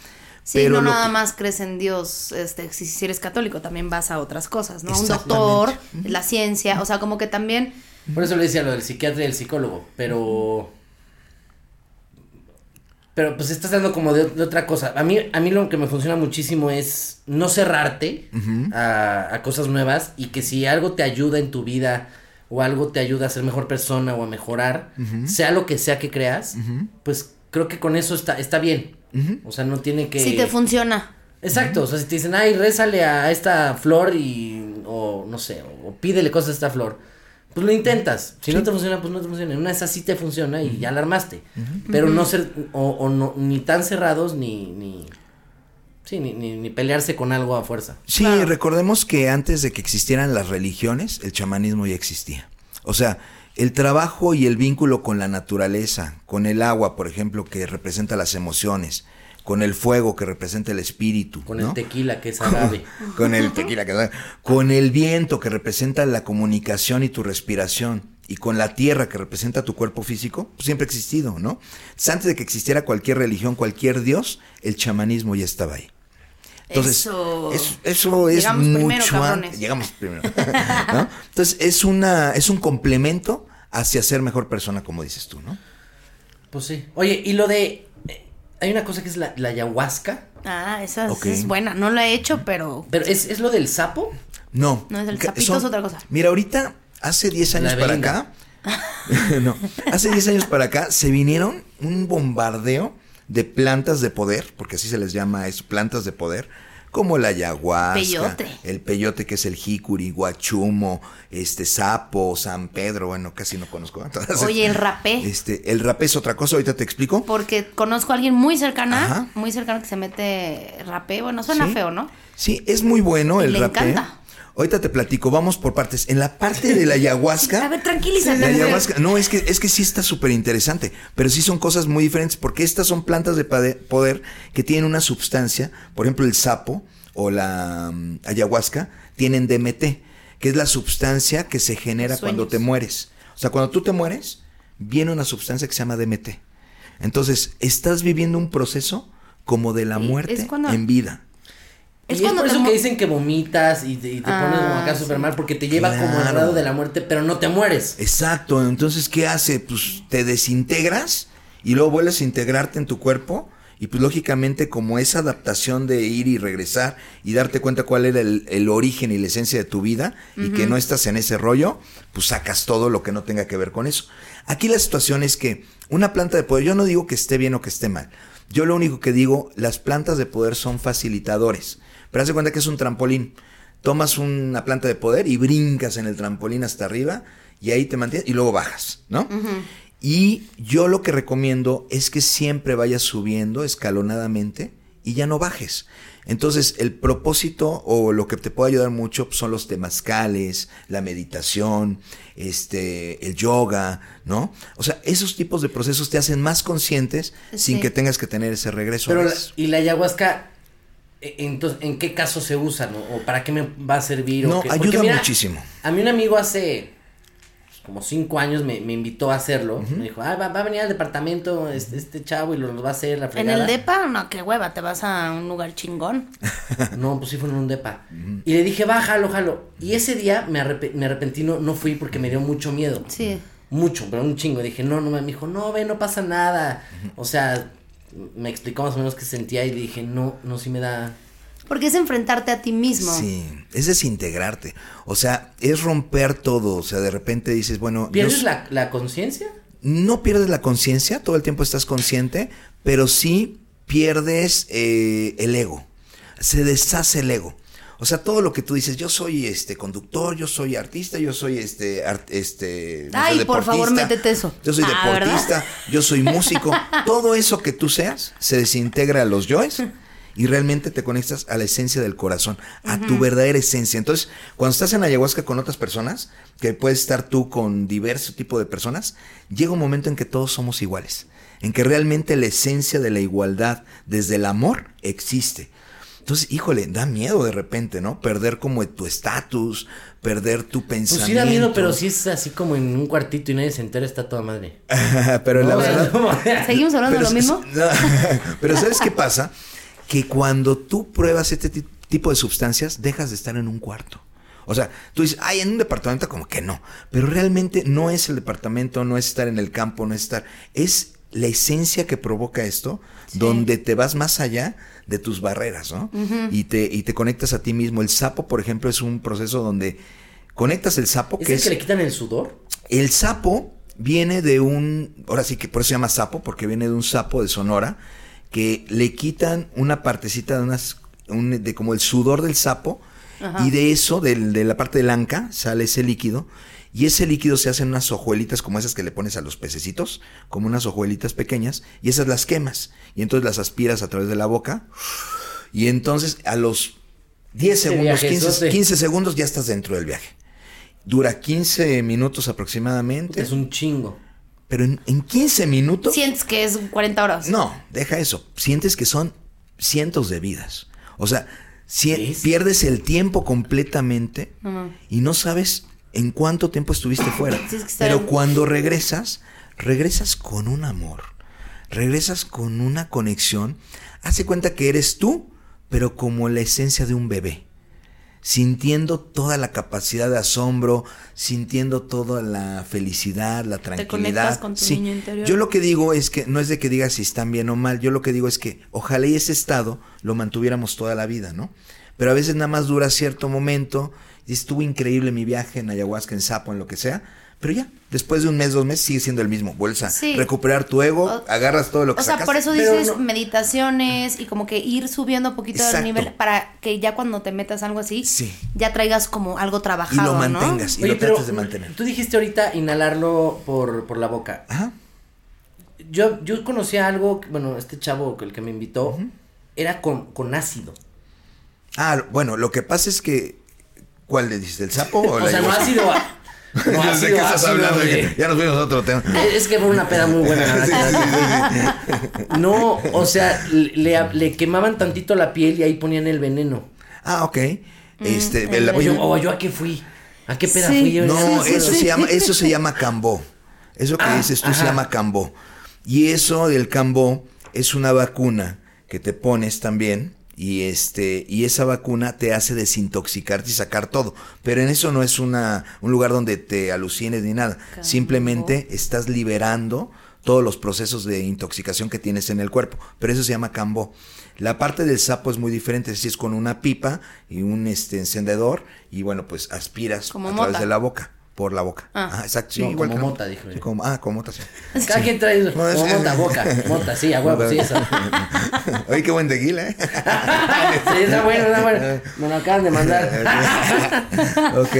Sí, no lo nada que- más crees en Dios, este, si, si eres católico, también vas a otras cosas, ¿no? Un doctor, la ciencia, o sea, como que también por eso le decía lo del psiquiatra y el psicólogo, pero... Pero pues estás dando como de, de otra cosa. A mí, a mí lo que me funciona muchísimo es no cerrarte a, a cosas nuevas y que si algo te ayuda en tu vida o algo te ayuda a ser mejor persona o a mejorar, sea lo que sea que creas, pues creo que con eso está, está bien. O sea, no tiene que... sí te funciona. Exacto, o sea, si te dicen, ay, rézale a esta flor y, o no sé, o, o pídele cosas a esta flor, pues lo intentas. Si no te funciona, pues no te funciona. En una de esas sí te funciona y ya la armaste. Pero no ser, o, o no, ni tan cerrados, ni, ni, sí, ni, ni, ni pelearse con algo a fuerza. Sí, recordemos que antes de que existieran las religiones, el chamanismo ya existía. O sea, el trabajo y el vínculo con la naturaleza, con el agua, por ejemplo, que representa las emociones, con el fuego que representa el espíritu, Con ¿no? el tequila que es agave. (laughs) con el tequila que con el viento que representa la comunicación y tu respiración y con la tierra que representa tu cuerpo físico, pues siempre ha existido, ¿no? Entonces, antes de que existiera cualquier religión, cualquier dios, el chamanismo ya estaba ahí. Entonces, Eso. es- eso es Llegamos mucho primero, cabrones. Llegamos primero. (laughs) ¿no? Entonces, es una es un complemento hacia ser mejor persona, como dices tú, ¿no? Pues sí. Oye, y lo de, eh, hay una cosa que es la, la ayahuasca, Ah, esa es- buena. No la he hecho, pero pero ¿es, es lo del sapo? No. No, es el sapito, es otra cosa. Mira, ahorita, hace 10 años para acá. (laughs) no, hace 10 años para acá se vinieron un bombardeo de plantas de poder, porque así se les llama eso, plantas de poder, como la ayahuasca, Peyote. el peyote que es el jicuri, guachumo, este sapo, San Pedro, bueno, casi no conozco. todas Oye, el rapé. Este, el rapé es otra cosa, ahorita te explico. porque conozco a alguien muy cercana, Ajá. muy cercana que se mete rapé. Bueno, suena Sí. feo, ¿no? Sí, es muy bueno el le rapé. encanta. Ahorita te platico, vamos por partes. En la parte de la ayahuasca. (laughs) A ver, tranquilízate. La ayahuasca, no, es que, es que sí está súper interesante, pero sí son cosas muy diferentes, porque estas son plantas de poder que tienen una sustancia, por ejemplo el sapo o la mm, ayahuasca, tienen DMT, que es la sustancia que se genera Sueños. cuando te mueres. O sea, cuando tú te mueres, viene una sustancia que se llama DMT. Entonces, estás viviendo un proceso como de la muerte cuando- en vida. Y Es es cuando por eso que dicen que vomitas y te, y te Ah, pones como acá sí. súper mal porque te lleva como al lado de la muerte, pero no te mueres. Exacto, entonces ¿qué hace? Pues te desintegras y luego vuelves a integrarte en tu cuerpo y pues lógicamente como esa adaptación de ir y regresar y darte cuenta cuál era el, el origen y la esencia de tu vida y que no estás en ese rollo, pues sacas todo lo que no tenga que ver con eso. Aquí la situación es que una planta de poder, yo no digo que esté bien o que esté mal, yo lo único que digo, las plantas de poder son facilitadores, pero haz de cuenta que es un trampolín tomas una planta de poder y brincas en el trampolín hasta arriba y ahí te mantienes y luego bajas, ¿no? Y yo lo que recomiendo es que siempre vayas subiendo escalonadamente y ya no bajes. Entonces, el propósito o lo que te puede ayudar mucho son los temazcales, la meditación, este, el yoga, ¿no? O sea, esos tipos de procesos te hacen más conscientes sin que tengas que tener ese regreso. a Pero, la- veces. ¿y la ayahuasca, entonces, en qué caso se usa, no? ¿O para qué me va a servir? No, o qué? ayuda mira, muchísimo. A mí un amigo hace pues, como cinco años me, me invitó a hacerlo. Me dijo, ah, va, va a venir al departamento este, este chavo y lo, lo va a hacer la ¿En fregada. el DEPA? No, qué hueva, te vas a un lugar chingón. (laughs) No, pues sí fue en un depa. Y le dije, va, jalo, jalo. Y ese día me, arrepe- me arrepentí, no, no fui porque me dio mucho miedo. Sí. Mucho, pero un chingo. Dije, no, no, me dijo, no, ve, no pasa nada. O sea, me explicó más o menos qué sentía y dije, no, no, sí me da... Porque es enfrentarte a ti mismo. Sí, es desintegrarte. O sea, es romper todo. O sea, de repente dices, bueno, ¿Pierdes la, la conciencia? no pierdes la conciencia, todo el tiempo estás consciente, pero sí pierdes eh, el ego. Se deshace el ego. O sea, todo lo que tú dices, yo soy este conductor, yo soy artista, yo soy este art- este no Ay, por favor, métete eso. Yo soy Ah, ¿verdad? deportista, yo soy músico. (laughs) todo eso que tú seas se desintegra a los yoes y realmente te conectas a la esencia del corazón, a tu verdadera esencia. Entonces, cuando estás en ayahuasca con otras personas, que puedes estar tú con diverso tipo de personas, llega un momento en que todos somos iguales, en que realmente la esencia de la igualdad desde el amor existe. Entonces, híjole, da miedo de repente, ¿no? Perder como tu estatus, perder tu Pues pensamiento. sí da miedo, pero si es así como en un cuartito y nadie se entera, está toda madre. (laughs) pero la No, verdad... como- (laughs) ¿Seguimos hablando de lo mismo? (laughs) no, pero ¿sabes qué pasa? Que cuando tú pruebas este ti- tipo de sustancias, dejas de estar en un cuarto. O sea, tú dices, ay, en un departamento como que no. Pero realmente no es el departamento, no es estar en el campo, no es estar... Es la esencia que provoca esto, donde te vas más allá de tus barreras, ¿no? y, te, y te conectas a ti mismo. El sapo, por ejemplo, es un proceso donde conectas el sapo, ¿Es que el es... que le quitan el sudor? El sapo viene de un, ahora sí que por eso se llama sapo, porque viene de un sapo de Sonora, que le quitan una partecita de unas, un- de como el sudor del sapo, y de eso, del- de la parte del anca, sale ese líquido, y ese líquido se hacen unas hojuelitas como esas que le pones a los pececitos, como unas hojuelitas pequeñas, y esas las quemas, y entonces las aspiras a través de la boca, y entonces a los 10 Ese segundos, 15, viajezote. 15 segundos ya estás dentro del viaje. Dura 15 minutos aproximadamente. Es un chingo. Pero en, en 15 minutos. Sientes que es 40 horas. No, deja eso. Sientes que son cientos de vidas. O sea, si- pierdes el tiempo completamente y no sabes en cuánto tiempo estuviste fuera. Que Pero cuando regresas, regresas con un amor. Regresas con una conexión. Hace cuenta que eres tú, pero como la esencia de un bebé sintiendo toda la capacidad de asombro, sintiendo toda la felicidad, la tranquilidad. conectas con tu niño interior. Yo lo que digo es que no es de que digas si están bien o mal, yo lo que digo es que ojalá y ese estado lo mantuviéramos toda la vida, ¿no? Pero a veces nada más dura cierto momento, y estuvo increíble mi viaje en ayahuasca, en sapo, en lo que sea, pero ya, después de un mes, dos meses sigue siendo el mismo, vuelves a Sí. recuperar tu ego, O- agarras todo lo que O sea, sacaste. por eso dices no- meditaciones y como que ir subiendo un poquito Exacto. el nivel para que ya cuando te metas algo así, Sí. ya traigas como algo y trabajado, lo ¿no? mantengas, y Oye, lo pero trates de mantener. tú dijiste ahorita inhalarlo por, por la boca. Ajá. Yo, yo conocía algo, bueno, este chavo, el que me invitó, era con, con ácido. Ah, bueno, lo que pasa es que. ¿Cuál le dices? ¿El sapo o, O la sea, no ayahuasca? ácido. a- (laughs) No ¿De ácido, qué estás ácido, hablando? güey. Ya nos fuimos a otro tema. Es que fue una peda muy buena. (laughs) No, o sea, le, le quemaban tantito la piel y ahí ponían el veneno. Ah, ok. Este, Mm, el- O yo, a qué fui. ¿A qué peda Sí. fui yo? no, sí, eso sí. se llama, eso se (laughs) llama cambó. Eso que Ah, dices tú se llama cambó. Y eso del cambó es una vacuna que te pones también. Y este, y esa vacuna te hace desintoxicarte y sacar todo. Pero en eso no es una, un lugar donde te alucines ni nada. Simplemente estás liberando todos los procesos de intoxicación que tienes en el cuerpo. Pero eso se llama cambó. La parte del sapo es muy diferente, decir, es con una pipa y un este encendedor y bueno, pues aspiras Como a través de la boca, por la boca. Ah. Ajá, exacto. Sí, No, igual como mota, dijo sí, como- ah, como mota, sí. (laughs) Cada quien trae No, es- como mota, boca, (laughs) mota, sí, a huevo, sí, eso. (laughs) Oye, qué buen tequila, ¿eh? Sí, está bueno, está bueno. Me lo acaban de mandar. ok.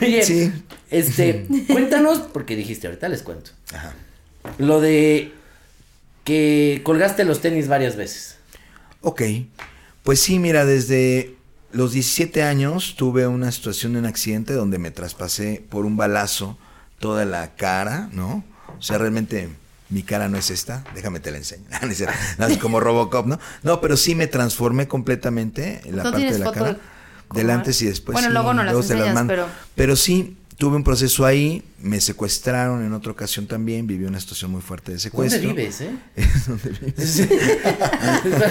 Oye, Sí. este, cuéntanos, porque dijiste ahorita les cuento. Ajá. Lo de que colgaste los tenis varias veces. Ok, pues sí, mira, desde los 17 años tuve una situación un accidente donde me traspasé por un balazo toda la cara, ¿no? O sea, realmente mi cara no es esta, déjame te la enseño. (laughs) Es como Robocop, ¿no? No, pero sí me transformé completamente en la ¿No parte de la cara. Del antes y después. Bueno, sí, luego no las enseñas, pero- Pero sí, tuve un proceso ahí, me secuestraron en otra ocasión también, viví una situación muy fuerte de ¿Dónde secuestro. vives, eh? (laughs) ¿Dónde vives?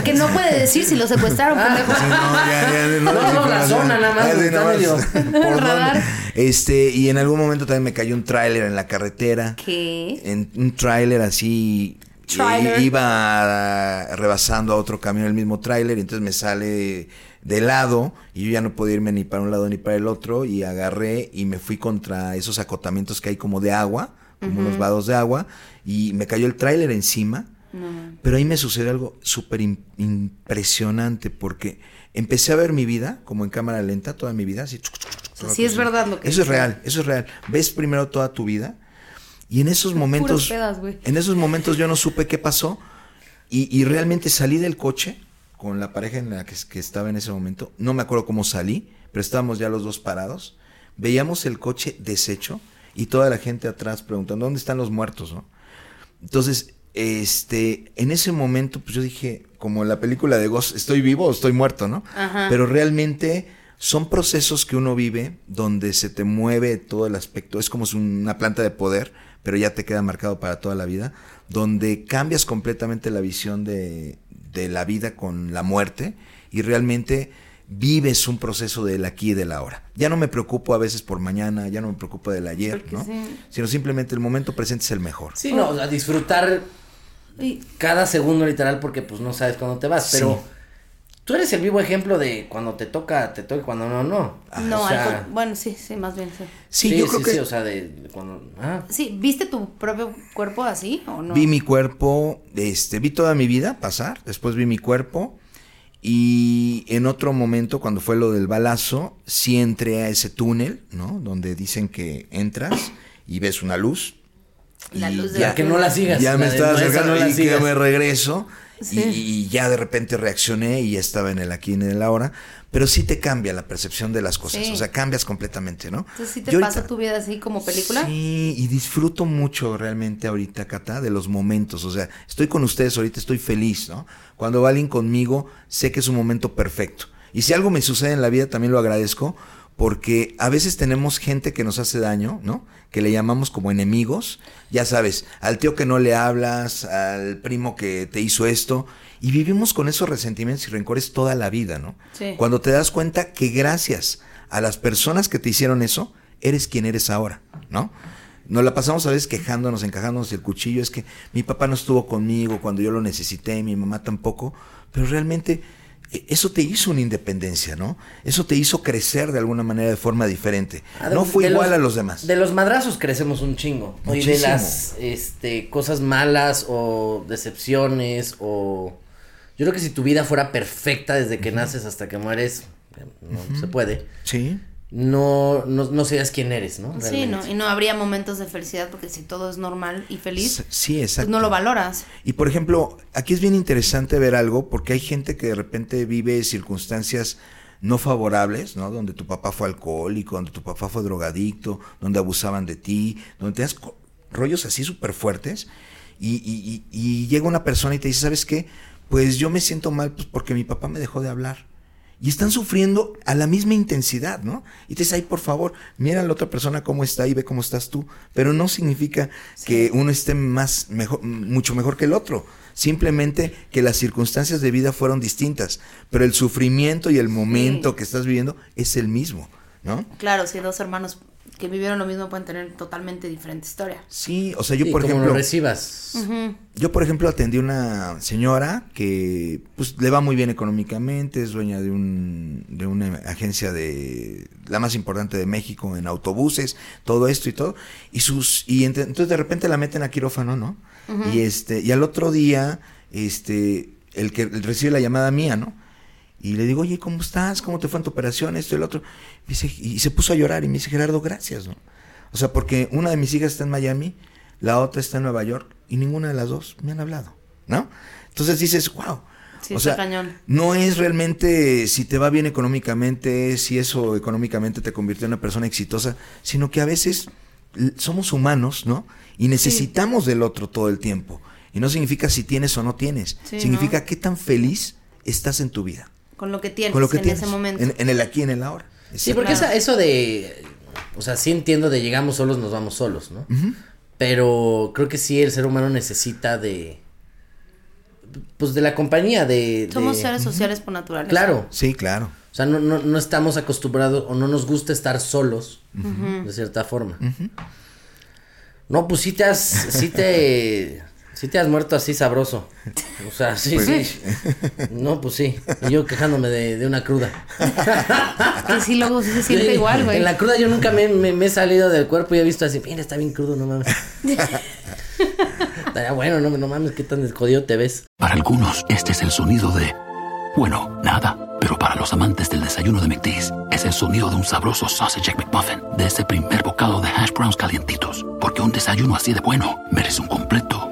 Que no puede decir si lo secuestraron, pendejo. Sí, no, ya, ya, No, no, la información. zona nada más, Ah, está nada más. medio- (laughs) ¿Por Radar. dónde? Este, y en algún momento también me cayó un tráiler en la carretera. ¿Qué? En un tráiler así. Eh, iba rebasando a otro camión el mismo tráiler, y entonces me sale de lado y yo ya no podía irme ni para un lado ni para el otro y agarré y me fui contra esos acotamientos que hay como de agua, como unos vados de agua y me cayó el tráiler encima. Pero ahí me sucedió algo súper im- impresionante porque empecé a ver mi vida como en cámara lenta, toda mi vida, así. Sea, sí es verdad lo que Eso es real, eso es real. Ves primero toda tu vida y en esos momentos, pedas, en esos momentos yo no supe qué pasó y, y realmente salí del coche con la pareja en la que, que estaba en ese momento. No me acuerdo cómo salí, pero estábamos ya los dos parados. Veíamos el coche deshecho y toda la gente atrás preguntando dónde están los muertos, ¿no? Entonces, este, en ese momento, pues yo dije, como en la película de Ghost, ¿estoy vivo o estoy muerto, no? Ajá. Pero realmente son procesos que uno vive donde se te mueve todo el aspecto. Es como si una planta de poder, pero ya te queda marcado para toda la vida, donde cambias completamente la visión de, de la vida con la muerte y realmente vives un proceso del aquí y del ahora. Ya no me preocupo a veces por mañana, ya no me preocupo del ayer, Porque ¿no? sí. Sino simplemente el momento presente es el mejor. Sí, no, a disfrutar Y- cada segundo literal porque pues no sabes cuándo te vas, pero tú eres el vivo ejemplo de cuando te toca, te toca y cuando no, no. no, o al sea, con- bueno, sí, sí, más bien, sí. Sí, yo creo que sí, o sea, de, de cuando ah, Sí, ¿viste tu propio cuerpo así o no? Vi mi cuerpo, este, vi toda mi vida pasar, después vi mi cuerpo y en otro momento, cuando fue lo del balazo, sí entré a ese túnel, ¿no? Donde dicen que entras y ves una luz. La y luz de ya, la que no la sigas. ya me estaba no, acercando no la y que sigas. me regreso Sí. y, y ya de repente reaccioné y ya estaba en el aquí y en el ahora, pero sí te cambia la percepción de las cosas, Sí. o sea, cambias completamente, ¿no? Entonces sí te Yo pasa ahorita- tu vida así como película. Sí, y disfruto mucho realmente ahorita, Cata, de los momentos. O sea, estoy con ustedes ahorita, estoy feliz, ¿no? Cuando va alguien conmigo, sé que es un momento perfecto. Y si algo me sucede en la vida, también lo agradezco, porque a veces tenemos gente que nos hace daño, ¿no? Que le llamamos como enemigos. Ya sabes, al tío que no le hablas, al primo que te hizo esto. Y vivimos con esos resentimientos y rencores toda la vida, ¿no? Sí. Cuando te das cuenta que gracias a las personas que te hicieron eso, eres quien eres ahora, ¿no? Nos la pasamos a veces quejándonos, encajándonos el cuchillo, es que mi papá no estuvo conmigo cuando yo lo necesité, mi mamá tampoco, pero realmente eso te hizo una independencia, ¿no? Eso te hizo crecer de alguna manera de forma diferente. No fue igual los- a los demás. De los madrazos crecemos un chingo. Y de Muchísimo. las este, cosas malas o decepciones o... Yo creo que si tu vida fuera perfecta desde que naces hasta que mueres, eh, no se puede, Sí. No, no, no serías quién eres, ¿no? Sí. ¿no? Y no habría momentos de felicidad porque si todo es normal y feliz, Sí, pues exacto. no lo valoras. Y por ejemplo, aquí es bien interesante ver algo porque hay gente que de repente vive circunstancias no favorables, ¿no? Donde tu papá fue alcohólico, donde tu papá fue drogadicto, donde abusaban de ti, donde tenías rollos así súper fuertes y, y- y- y llega una persona y te dice, ¿sabes qué? Pues yo me siento mal pues, porque mi papá me dejó de hablar. Y están sufriendo a la misma intensidad, ¿no? Y te dices, ay, por favor, mira a la otra persona cómo está y ve cómo estás tú. Pero no significa que uno esté más, mejor, mucho mejor que el otro. Simplemente que las circunstancias de vida fueron distintas. Pero el sufrimiento y el momento que estás viviendo es el mismo, ¿no? Claro, si dos hermanos que vivieron lo mismo pueden tener totalmente diferente historia. Sí, o sea, yo Sí, por como ejemplo... lo recibas. Yo, por ejemplo, atendí una señora que pues le va muy bien económicamente, es dueña de un de una agencia de la más importante de México en autobuses, todo esto y todo, y sus y ent- entonces de repente la meten a quirófano, ¿no? Y este y al otro día este el que recibe la llamada mía, ¿no? Y le digo, oye, ¿cómo estás? ¿Cómo te fue en tu operación? Esto y el otro. Me dice- y se puso a llorar y me dice, Gerardo, gracias, ¿no? O sea, porque una de mis hijas está en Miami, la otra está en Nueva York y ninguna de las dos me han hablado, ¿no? Entonces dices, wow. Sí, o sea, cañón. no es realmente si te va bien económicamente, si eso económicamente te convirtió en una persona exitosa, sino que a veces somos humanos, ¿no? Y necesitamos del otro todo el tiempo. Y no significa si tienes o no tienes, Sí, significa ¿no? qué tan feliz estás en tu vida, Con lo que tienes con lo que en tienes, ese momento. En, en el aquí, en el ahora. Sí, porque Claro. esa- eso de. O sea, sí entiendo de llegamos solos, nos vamos solos, ¿no? Pero creo que sí el ser humano necesita de. Pues de la compañía, de. Somos de- seres sociales por naturaleza. Claro. Sí, claro. O sea, no, no, no estamos acostumbrados o no nos gusta estar solos, de cierta forma. No, pues sí te has, sí te, sí te has muerto así sabroso. O sea, sí, sí. No, pues sí. Y yo quejándome de, de una cruda. (laughs) Que sí, luego se siente igual, güey. En la cruda yo nunca me, me- me he salido del cuerpo y he visto así, mira, está bien crudo, no mames. Estaría bueno, no, no mames, qué tan jodido te ves. Para algunos, este es el sonido de... Bueno, nada. Pero para los amantes del desayuno de McDee's, es el sonido de un sabroso sausage McMuffin, de ese primer bocado de hash browns calientitos. Porque un desayuno así de bueno merece un completo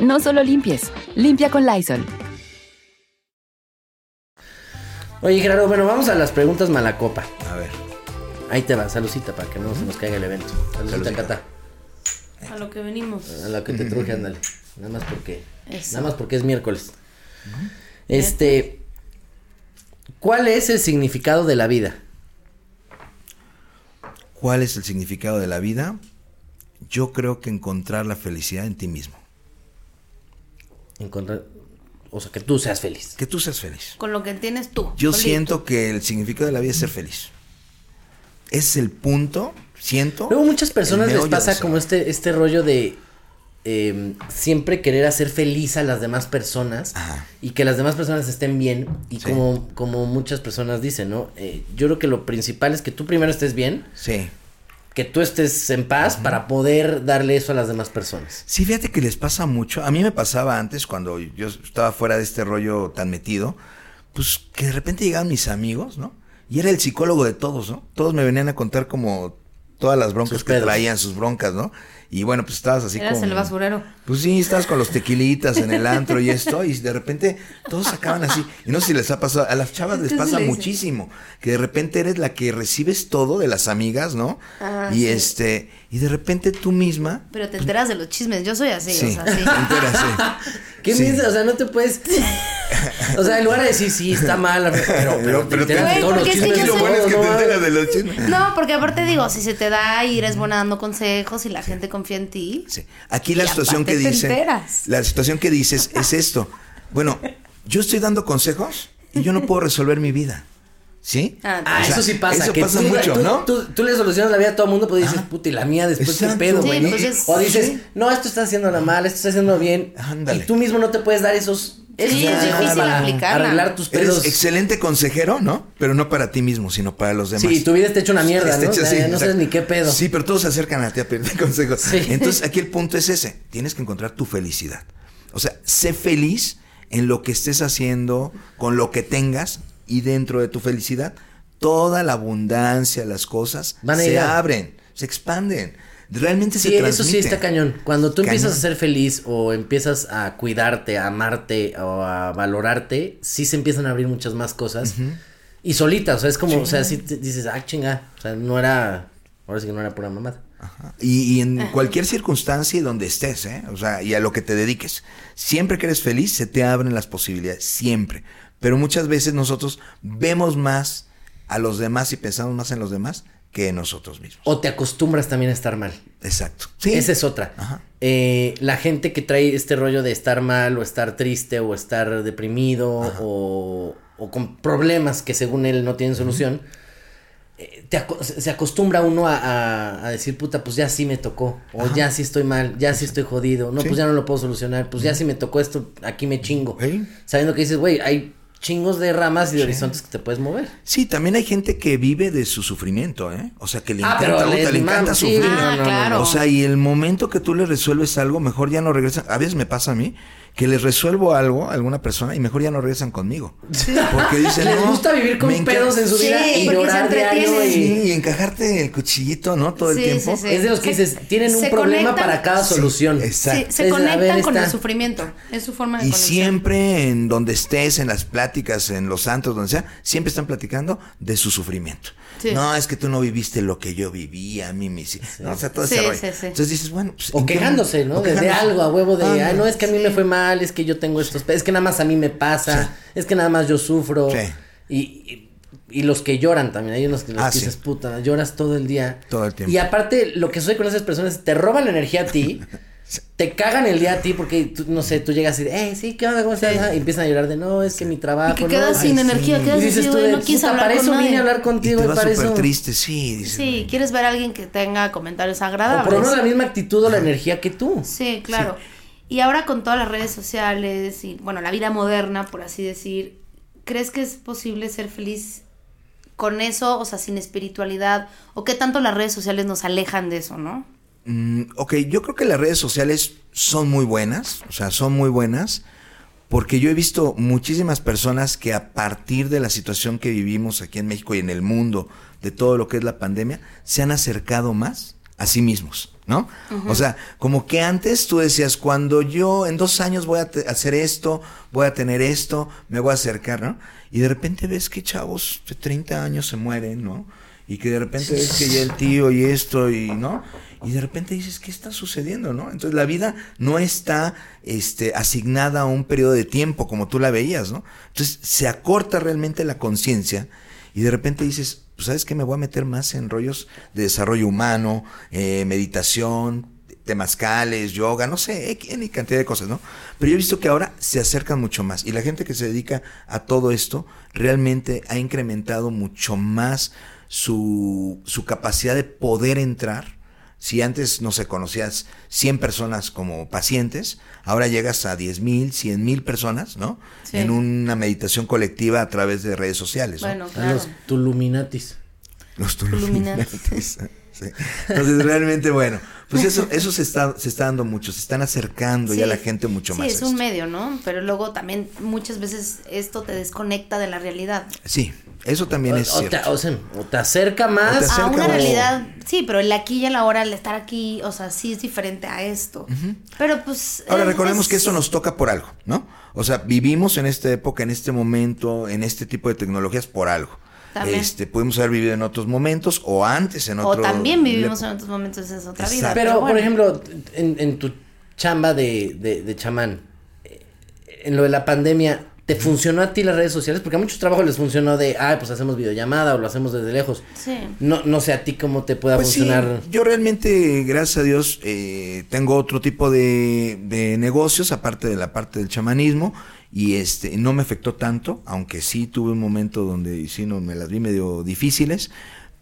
No solo limpies, limpia con Lysol. Oye, Gerardo, bueno, vamos a las preguntas malacopa. A ver. Ahí te va, salucita, para que no se nos caiga el evento. Salucita. Cata. A lo que venimos. A la que te truje, ándale. Nada más porque. Eso. Nada más porque es miércoles. Este. ¿Cuál es el significado de la vida? ¿Cuál es el significado de la vida? Yo creo que encontrar la felicidad en ti mismo. Encontrar. O sea, que tú seas feliz. Que tú seas feliz. Con lo que tienes tú. Yo solito. siento que el significado de la vida es ser feliz. Es el punto, siento. Luego muchas personas les pasa como este, este rollo de eh, siempre querer hacer feliz a las demás personas Ajá. y que las demás personas estén bien. Y Sí. como, como muchas personas dicen, ¿no? Eh, yo creo que lo principal es que tú primero estés bien, Sí. Que tú estés en paz para poder darle eso a las demás personas. Sí, fíjate que les pasa mucho. A mí me pasaba antes cuando yo estaba fuera de este rollo tan metido, pues que de repente llegaban mis amigos, ¿no? Y era el psicólogo de todos, ¿no? Todos me venían a contar como todas las broncas Sus que pedos. traían, sus broncas, ¿no? Y bueno, pues estabas así Eras como... el basurero. Pues sí, estabas con los tequilitas en el antro y esto, y de repente todos acaban así. Y no sé si les ha pasado, a las chavas les ¿Qué se pasa muchísimo, que de repente eres la que recibes todo de las amigas, ¿no? Ah, y sí. este, y de repente tú misma Pero te enteras de los chismes. Yo soy así, Sí, o sea, sí. entera, sí. (laughs) ¿Qué Sí. piensas? O sea, no te puedes. (laughs) o sea, en lugar de decir, sí, está mal, pero, pero, te pero te- enteras de todos los es que lo bueno es que te ¿no? enteras de los chismes. No, porque aparte digo, si se te da y eres buena dando consejos y la gente confía en ti. Sí. Aquí la situación que aparte te dice, enteras. la situación que dices es esto. Bueno, yo estoy dando consejos y yo no puedo resolver mi vida. ¿Sí? Ah, Ah, O sea, eso sí pasa. eso que pasa tú, mucho, tú- ¿no? Tú, tú le solucionas la vida a todo el mundo, pues dices, puta, y la mía después qué pedo, Sí, güey. pues es- o dices, sí. no, esto está haciendo mal, esto está haciendo bien. Ándale. Y tú mismo no te puedes dar esos. esos Sí, es difícil aplicarla. Arreglar tus Eres pedos. excelente consejero, ¿no? Pero no para ti mismo, sino para los demás. Sí, tu vida está hecha una mierda, Está ¿no? hecha O sea, así, ya no sabes exacto. ni qué pedo. Sí, pero todos se acercan a ti a pedir (laughs) consejos. Sí. Entonces, aquí el punto es ese. Tienes que encontrar tu felicidad. O sea, sé feliz en lo que estés haciendo, con lo que tengas, y dentro de tu felicidad, toda la abundancia, las cosas, Van a se llegar. abren, se expanden. Realmente Sí, se eso transmiten. sí está cañón. Cuando tú empiezas a ser feliz o empiezas a cuidarte, a amarte o a valorarte, sí se empiezan a abrir muchas más cosas. Y solitas, o sea, es como, o sea, si dices, ah, chinga, o sea, no era, ahora sí que no era pura mamada. Y, y en cualquier circunstancia y donde estés, ¿eh? O sea, y a lo que te dediques. Siempre que eres feliz, se te abren las posibilidades. Siempre. Pero muchas veces nosotros vemos más a los demás y pensamos más en los demás que en nosotros mismos. O te acostumbras también a estar mal. Exacto. Sí. Esa es otra. Ajá. Eh, la gente que trae este rollo de estar mal o estar triste o estar deprimido o, o con problemas que según él no tienen solución, eh, te aco- se acostumbra uno a, a- a decir, puta, pues ya sí me tocó, o ya sí estoy mal, ya sí estoy jodido, no, Sí. pues ya no lo puedo solucionar, pues ya sí me tocó esto, aquí me chingo. Sí. Sabiendo que dices, güey, hay chingos de ramas y de horizontes que te puedes mover. Sí, también hay gente que vive de su sufrimiento, ¿eh? O sea, que le Ah, encanta, les le encanta sí, sufrir. no, no, claro. O sea, y el momento que tú le resuelves algo, mejor ya no regresan. A veces me pasa a mí que les resuelvo algo a alguna persona y mejor ya no regresan conmigo. Porque dicen, (laughs) Les no, gusta vivir con pedos en su Sí, vida y llorar diario y... Sí, y encajarte el cuchillito, ¿no? Todo el Sí, tiempo. sí, sí. Es de los que Se- dices, tienen un se problema conectan- para cada solución. exacto. Sí, se Es- a ver, conectan con está. el sufrimiento. Es su forma de Y conexión. siempre en donde estés, en las pláticas, en los santos, donde sea, siempre están platicando de su sufrimiento. Sí. No, es que tú no viviste lo que yo viví, a mí me no, o sea, todo ese Sí, rollo. sí, sí. Entonces dices, bueno, pues, O ¿en qué- quejándose, ¿no? o De, de quejándose. algo a huevo de, Ah, no, es que a mí me fue mal, es que yo tengo estos pedos, es que nada más a mí me pasa, es que nada más yo sufro. Sí. Y, y, y los que lloran también, hay unos que, los Ah, que sí. dices, puta, lloras todo el día. Todo el tiempo. Y aparte, lo que sucede con esas personas es te roban la energía a ti. (laughs) Te cagan el día a ti porque, tú, no sé, tú llegas y, eh, sí, ¿qué onda? ¿Cómo? Ajá, Y empiezan a llorar de, no, es que mi trabajo, Y que ¿no? quedas Ay, sin sí. energía, quedas Y dices tú de, no quieres hablar para con eso vine nadie. a hablar Y contigo, te y vas para eso... triste, sí. dices, Sí, quieres ver a alguien que tenga comentarios O agradables. por lo menos la misma actitud o la energía que tú. Sí, claro. Y ahora con todas las redes sociales y, bueno, la vida moderna, por así decir, ¿crees que es posible ser feliz con eso, o sea, sin espiritualidad? ¿O qué tanto las redes sociales nos alejan de eso, no? Mm, ok, yo creo que las redes sociales son muy buenas, o sea, son muy buenas, porque yo he visto muchísimas personas que a partir de la situación que vivimos aquí en México y en el mundo, de todo lo que es la pandemia, se han acercado más a sí mismos, ¿no? O sea, como que antes tú decías, cuando yo en dos años voy a hacer esto, voy a tener esto, me voy a acercar, ¿no? Y de repente ves que chavos de 30 años se mueren, ¿no? Y que de repente ves que ya el tío y esto y, ¿no? Y de repente dices, ¿qué está sucediendo, no? Entonces la vida no está este, asignada a un periodo de tiempo como tú la veías, ¿no? Entonces se acorta realmente la conciencia y de repente dices, pues, ¿sabes qué? Me voy a meter más en rollos de desarrollo humano, eh, meditación, temazcales, yoga, no sé, ni cantidad de cosas, ¿no? Pero yo he visto que ahora se acercan mucho más y la gente que se dedica a todo esto realmente ha incrementado mucho más su, su capacidad de poder entrar. Si antes, no sé, conocías 100 personas como pacientes, ahora llegas a 10 mil, 100 mil personas, ¿no? Sí. En una meditación colectiva a través de redes sociales, ¿no? Bueno, claro. los Tuluminatis. Los Tuluminatis. (laughs) Sí. Entonces, realmente, bueno, pues eso, eso se está, se está dando mucho, se están acercando ya Sí. la gente mucho sí, más. es a un medio, ¿no? Pero luego también muchas veces esto te desconecta de la realidad. Sí, eso también es O, o te, cierto. o sea, o te acerca más. O a una o- realidad, sí, pero el aquí y el ahora, el estar aquí, o sea, sí es diferente a esto. Pero pues... Ahora eh, recordemos es- que esto nos toca por algo, ¿no? O sea, vivimos en esta época, en este momento, en este tipo de tecnologías por algo. También. Este, pudimos haber vivido en otros momentos o antes en O otro. también vivimos en otros momentos es otra vida. Pero, por ejemplo, en, en tu chamba de, de, de chamán, eh, en lo de la pandemia, ¿te funcionó a ti las redes sociales? Porque a muchos trabajos les funcionó de, ah, pues hacemos videollamada o lo hacemos desde lejos. Sí. No, no sé a ti cómo te pueda Pues sí, funcionar. yo realmente, gracias a Dios, eh, tengo otro tipo de, de negocios, aparte de la parte del chamanismo, y este no me afectó tanto, aunque sí tuve un momento donde sí no, me las vi medio difíciles,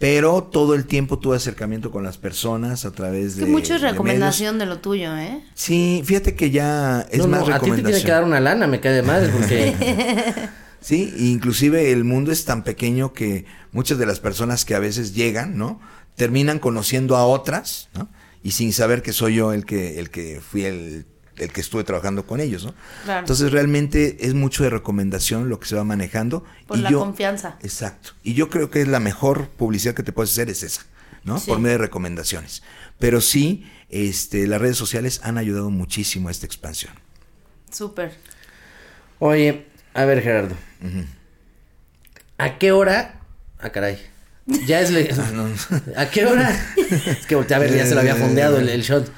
pero todo el tiempo tuve acercamiento con las personas a través de. Que mucho es de recomendación de lo tuyo, ¿eh? Sí, fíjate que ya es no, más no, a ti te tiene recomendación. que dar una lana, me cae de madre, porque (laughs) Sí, inclusive el mundo es tan pequeño que muchas de las personas que a veces llegan, ¿no? Terminan conociendo a otras, ¿no? Y sin saber que soy yo el que, el que fui el, el que estuve trabajando con ellos, ¿no? Claro. Entonces realmente es mucho de recomendación lo que se va manejando. Por y la yo, confianza. Exacto. Y yo creo que es la mejor publicidad que te puedes hacer es esa, ¿no? Sí. Por medio de recomendaciones. Pero sí, este, las redes sociales han ayudado muchísimo a esta expansión. Súper. Oye, a ver, Gerardo. ¿A qué hora? Ah, caray. Ya es legal. (laughs) Ah, no. ¿A qué hora? (laughs) es que volteé a ver, ya se lo había fondeado el, el shot.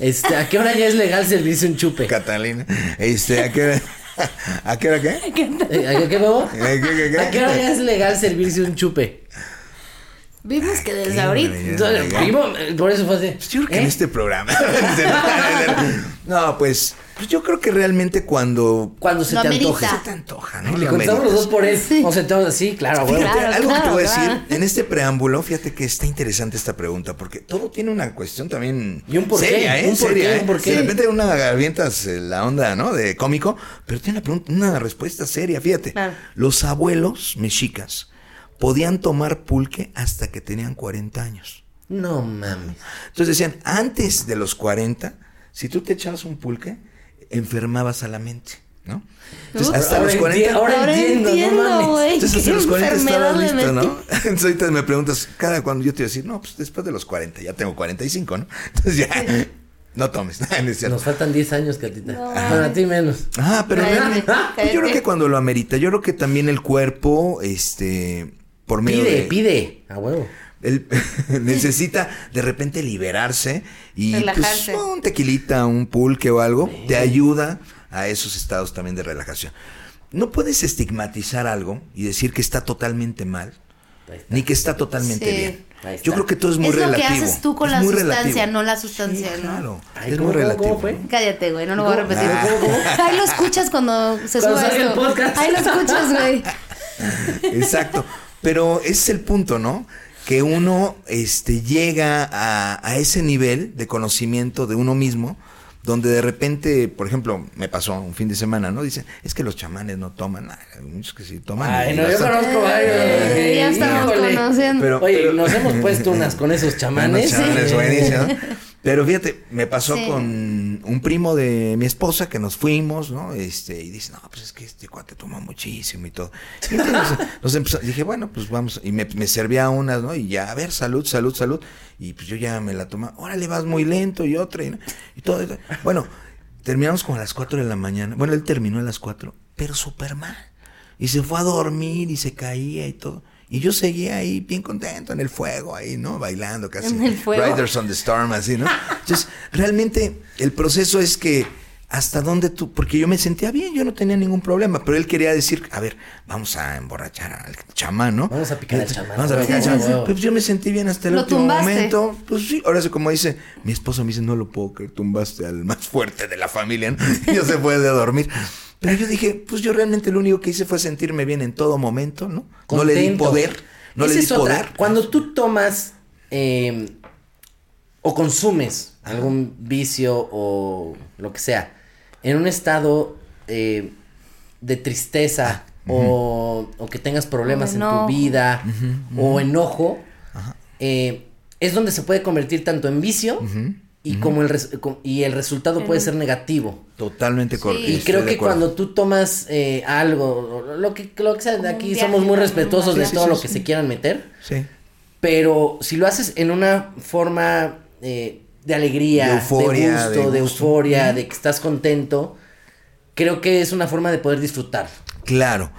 Este, ¿a qué hora ya es legal servirse un chupe? Catalina, este, ¿a qué hora, ¿a qué hora qué? Eh, ¿A qué? Eh, ¿qué, qué, qué? ¿A qué hora ya es legal servirse un chupe? Vimos que desde ahorita. eh, por eso fue así. Pues yo creo que ¿Eh? en este programa. (laughs) no, pues Pues yo creo que realmente cuando Cuando se Lo te amerita. antoje. se te antoja, ¿no? Le Lo contamos los dos por él. Sí. O sea, sí, claro. Fíjate, Claro, algo que te claro, voy a claro. decir, en este preámbulo, fíjate que está interesante esta pregunta, porque todo tiene una cuestión también Y un porqué, seria, ¿eh? un porqué, Seria, ¿eh? un porqué. De repente una avientas eh, la onda, ¿no? De cómico, pero tiene una, pregunta- una respuesta seria, fíjate. Claro. Los abuelos mexicas podían tomar pulque hasta que tenían 40 años. No mames. Entonces decían, antes de los 40, si tú te echabas un pulque, enfermabas a la mente, ¿no? Entonces, hasta Ahora los enti- 40... ahora Ahora entiendo, no entiendo, mames. güey. Entonces hasta los 40 enfermedad estabas me listo, ¿no? (laughs) Entonces ahorita me preguntas, cada cuando yo te voy a decir, no, pues después de los 40, ya tengo 45, ¿no? (laughs) Entonces ya, no tomes, (laughs) no. Nos faltan 10 años, Catita. No. Bueno, a ti menos. Ah, pero realmente, cállate. yo creo que cuando lo amerita, yo creo que también el cuerpo, este, por medio Pide, de... pide. A huevo. Él (laughs) necesita de repente liberarse y pues, Relajarse. un tequilita, un pulque o algo, te ayuda a esos estados también de relajación. No puedes estigmatizar algo y decir que está totalmente mal, ni que está totalmente Sí. bien. Yo creo que todo es muy es lo relativo. que haces tú con Es la sustancia, relativo. no la sustancia, Sí, ¿no? claro. Ay, es ¿cómo- muy relativo. cómo fue? ¿no? Cállate, güey, no lo voy a repetir. Ah. Ahí lo escuchas cuando se Cuando esto. podcast. Ahí lo escuchas, güey. (laughs) Exacto. Pero ese es el punto, ¿no? Que uno este, llega a, a ese nivel de conocimiento de uno mismo, donde de repente, por ejemplo, me pasó un fin de semana, ¿no? Dicen, es que los chamanes no toman. Hay muchos que sí toman. Ay, no, yo conozco varios. Eh, ya estamos conociendo. Pero- Oye, nos hemos puesto unas con esos (laughs) chamanes. Unos chamanes Sí. buenísimos, ¿no? Pero fíjate, me pasó Sí. con un primo de mi esposa que nos fuimos, ¿no? Este, y dice, no, pues es que este cuate toma muchísimo y todo. Y entonces (laughs) nos empezó- dije, bueno, pues vamos, y me, me servía unas, ¿no? Y ya, a ver, salud, salud, salud. Y pues yo ya me la tomaba, órale, vas muy lento y otra, y, ¿no? y todo. y todo. Bueno, terminamos como a las 4 de la mañana. Bueno, él terminó a las 4, pero súper mal. Y se fue a dormir y se caía y todo. Y yo seguía ahí bien contento en el fuego, ahí, ¿no? Bailando casi. ¿En el fuego? Riders on the Storm, así, ¿no? Entonces, realmente el proceso es que hasta dónde tú, porque yo me sentía bien, yo no tenía ningún problema, pero él quería decir, a ver, vamos a emborrachar al chamán, ¿no? Vamos a picar al chamán. Vamos a picar al chamán. Pues yo me sentí bien hasta el Lo último tumbaste. momento. Pues sí, ahora sí, como dice, mi esposo me dice, no lo puedo creer, tumbaste al más fuerte de la familia, ¿no? (laughs) Y yo se fue de dormir. Pero yo dije, pues yo realmente lo único que hice fue sentirme bien en todo momento, ¿no? No le di Contento. poder, no Esa le di es otra. poder. Cuando tú tomas eh, o consumes algún vicio o lo que sea en un estado eh, de tristeza o, o que tengas problemas en tu vida o enojo, eh, es donde se puede convertir tanto en vicio y como el res- y el resultado puede ser negativo. Totalmente correcto. Y estoy creo de que cuando tú tomas eh, algo, lo que, lo que sea, aquí somos muy respetuosos de Sí, sí, todo sí, lo sí. que se quieran meter, Sí. pero si lo haces en una forma eh, de alegría, De de, euforia, gusto, de de, gusto. euforia, de que estás contento, creo que es una forma de poder disfrutar. Claro.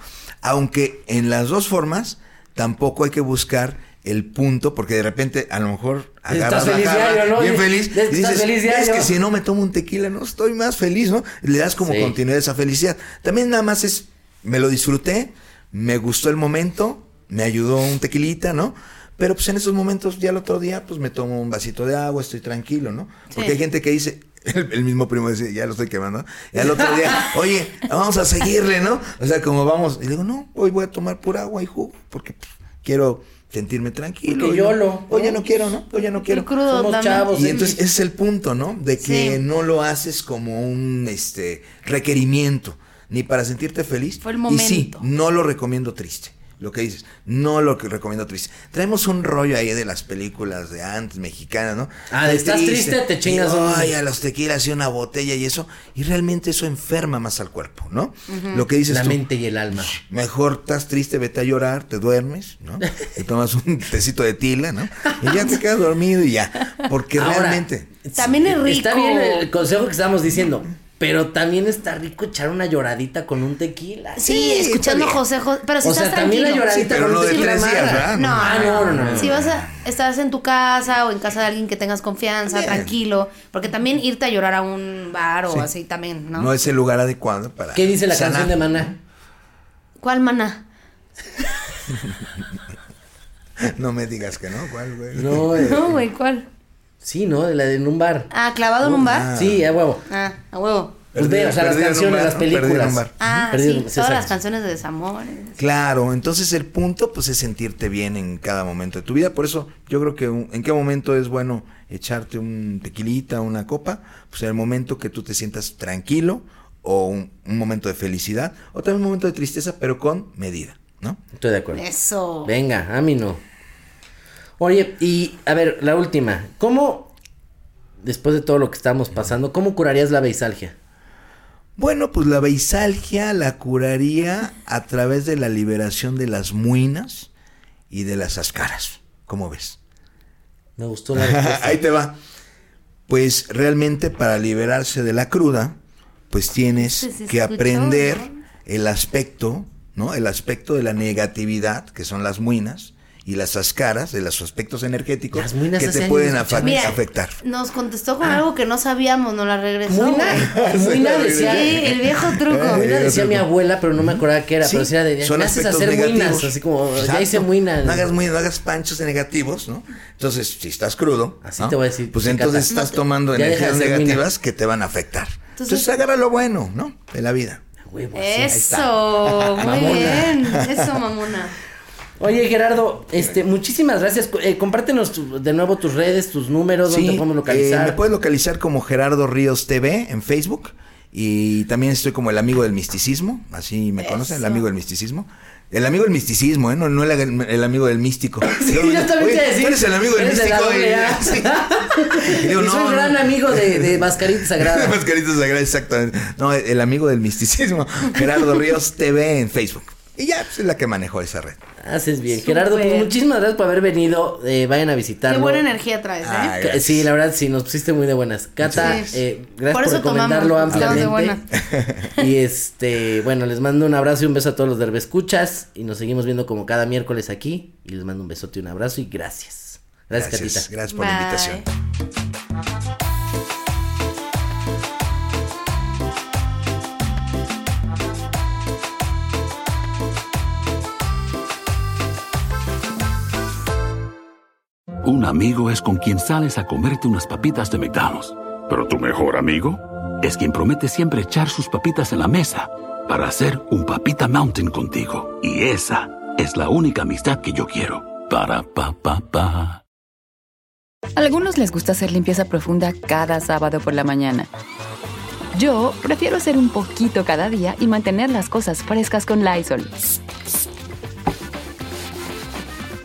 Aunque en las dos formas tampoco hay que buscar el punto, porque de repente a lo mejor agarras la feliz diario, ¿no? bien feliz, y estás dices, feliz es diario". que si no me tomo un tequila no estoy más feliz, ¿no? Le das como Sí. continuidad a esa felicidad. También nada más es, me lo disfruté, me gustó el momento, me ayudó un tequilita, ¿no? Pero pues en esos momentos ya el otro día pues me tomo un vasito de agua, estoy tranquilo, ¿no? Porque Sí. hay gente que dice, (laughs) el, el mismo primo dice, ya lo estoy quemando, y al otro día, (laughs) oye, vamos a seguirle, ¿no? O sea, como vamos, y digo, no, hoy voy a tomar pura agua y jugo, porque pues, quiero sentirme tranquilo. Porque no- YOLO, Hoy ya ¿no? no quiero, ¿no? Hoy ya no quiero. Crudo Somos chavos. Y entonces ese es el punto, ¿no? De que Sí. no lo haces como un este requerimiento, ni para sentirte feliz. Fue el Y sí, momento. no lo recomiendo triste. Lo que dices, no lo que recomiendo triste. Traemos un rollo ahí de las películas de antes, mexicanas, ¿no? Ah, de estás triste, te chingas y, Ay, a los tequilas y una botella y eso. Y realmente eso enferma más al cuerpo, ¿no? Lo que dices La tú. mente y el alma. Mejor estás triste, vete a llorar, te duermes, ¿no? (laughs) Te tomas un tecito de tila, ¿no? Y ya te quedas dormido y ya. Porque Ahora, realmente. También es rico. Está bien el consejo que estamos diciendo, pero también está rico echar una lloradita con un tequila. Sí, Sí, escuchando. José José. Pero si o estás sea, también la tranquilo. lloradita Sí, pero con no un de tequila tres días, amarga. ¿verdad? No, Ah, no, no, no. Si vas a, estás en tu casa o en casa de alguien que tengas confianza, tranquilo. Porque también irte a llorar a un bar o Sí. así también, ¿no? ¿no? es el lugar adecuado para. ¿Qué dice la sanar. canción de Maná? ¿Cuál mana? (laughs) No me digas que no, ¿cuál, güey? No, eh, No, güey, ¿cuál? Sí, ¿no? De la de en un bar. Ah, clavado en un bar. Ah. Sí, a huevo. Ah, a huevo. Pues ve, o sea, las canciones, bar, las películas. un bar. Ah, Perdido- sí, sí, todas exacto. las canciones de desamor. Claro, entonces el punto pues es sentirte bien en cada momento de tu vida. Por eso yo creo que un- en qué momento es bueno echarte un tequilita, una copa, pues en el momento que tú te sientas tranquilo o un, un momento de felicidad o también un momento de tristeza, pero con medida, ¿no? Estoy de acuerdo. Eso. Venga, a mí no. Oye, y a ver, la última. ¿Cómo, después de todo lo que estamos pasando, cómo curarías la beisalgia? Bueno, pues la beisalgia la curaría a través de la liberación de las muinas y de las ascaras. ¿Cómo ves? Me gustó la respuesta. (laughs) Ahí te va. Pues realmente para liberarse de la cruda, pues tienes que aprender el aspecto, ¿no? El aspecto de la negatividad, que son las muinas, y las ascaras, de los aspectos energéticos que te pueden no afa- Mira, afectar. nos contestó con algo que no sabíamos, nos la regresó. Muina, (laughs) güey. Muina decía, Sí, el viejo truco. Muina decía mi abuela, pero no me acordaba qué era, Sí, pero decía de, son me haces aspectos hacer negativos. muinas, así como, ya Exacto. hice muinas. No hagas, muinas, no hagas panchos negativos, ¿no? Entonces, si estás crudo, Así ¿no? te voy a decir, Pues entonces cata. estás tomando Ya deja de energías negativas que te van a afectar. Entonces, Entonces- agarra lo bueno, ¿no? De la vida. Eso, (laughs) muy bien. Eso, mamona. Oye, Gerardo, este, muchísimas gracias. Eh, compártenos tu- de nuevo tus redes, tus números, te podemos eh, localizar. me puedes localizar como Gerardo Ríos TV en Facebook. Y también estoy como el amigo del misticismo. Así me conocen, el Eso. amigo del misticismo. El amigo del misticismo, ¿eh? No, no el, el amigo del místico. (laughs) Sí, yo también "Oye, te decía. Eres el amigo del eres de la místico. y- (laughs) sí. Y digo, (laughs) y soy "No, un gran no". amigo de, de Mascarita Sagrada. Mascaritas sagradas, exactamente. No, el amigo del misticismo. Gerardo Ríos TV en Facebook. Y ya, pues es la que manejó esa red. Haces bien. Gerardo, pues muchísimas gracias por haber venido. Eh, vayan a visitarlo. Qué buena energía traes, ¿eh? Ay, Ca- gracias. Sí, la verdad, sí, nos pusiste muy de buenas. Cata, eh, gracias Por por, recomendarlo de ampliamente. (laughs) Y este, bueno, les mando un abrazo y un beso a todos los de escuchas Y nos seguimos viendo como cada miércoles aquí. Y les mando un besote y un abrazo y gracias. Gracias, Gracias, Catita. gracias por la invitación. Un amigo es con quien sales a comerte unas papitas de McDonald's. Pero tu mejor amigo es quien promete siempre echar sus papitas en la mesa para hacer un papita mountain contigo. Y esa es la única amistad que yo quiero. Para pa pa pa. Algunos les gusta hacer limpieza profunda cada sábado por la mañana. Yo prefiero hacer un poquito cada día y mantener las cosas frescas con Lysol.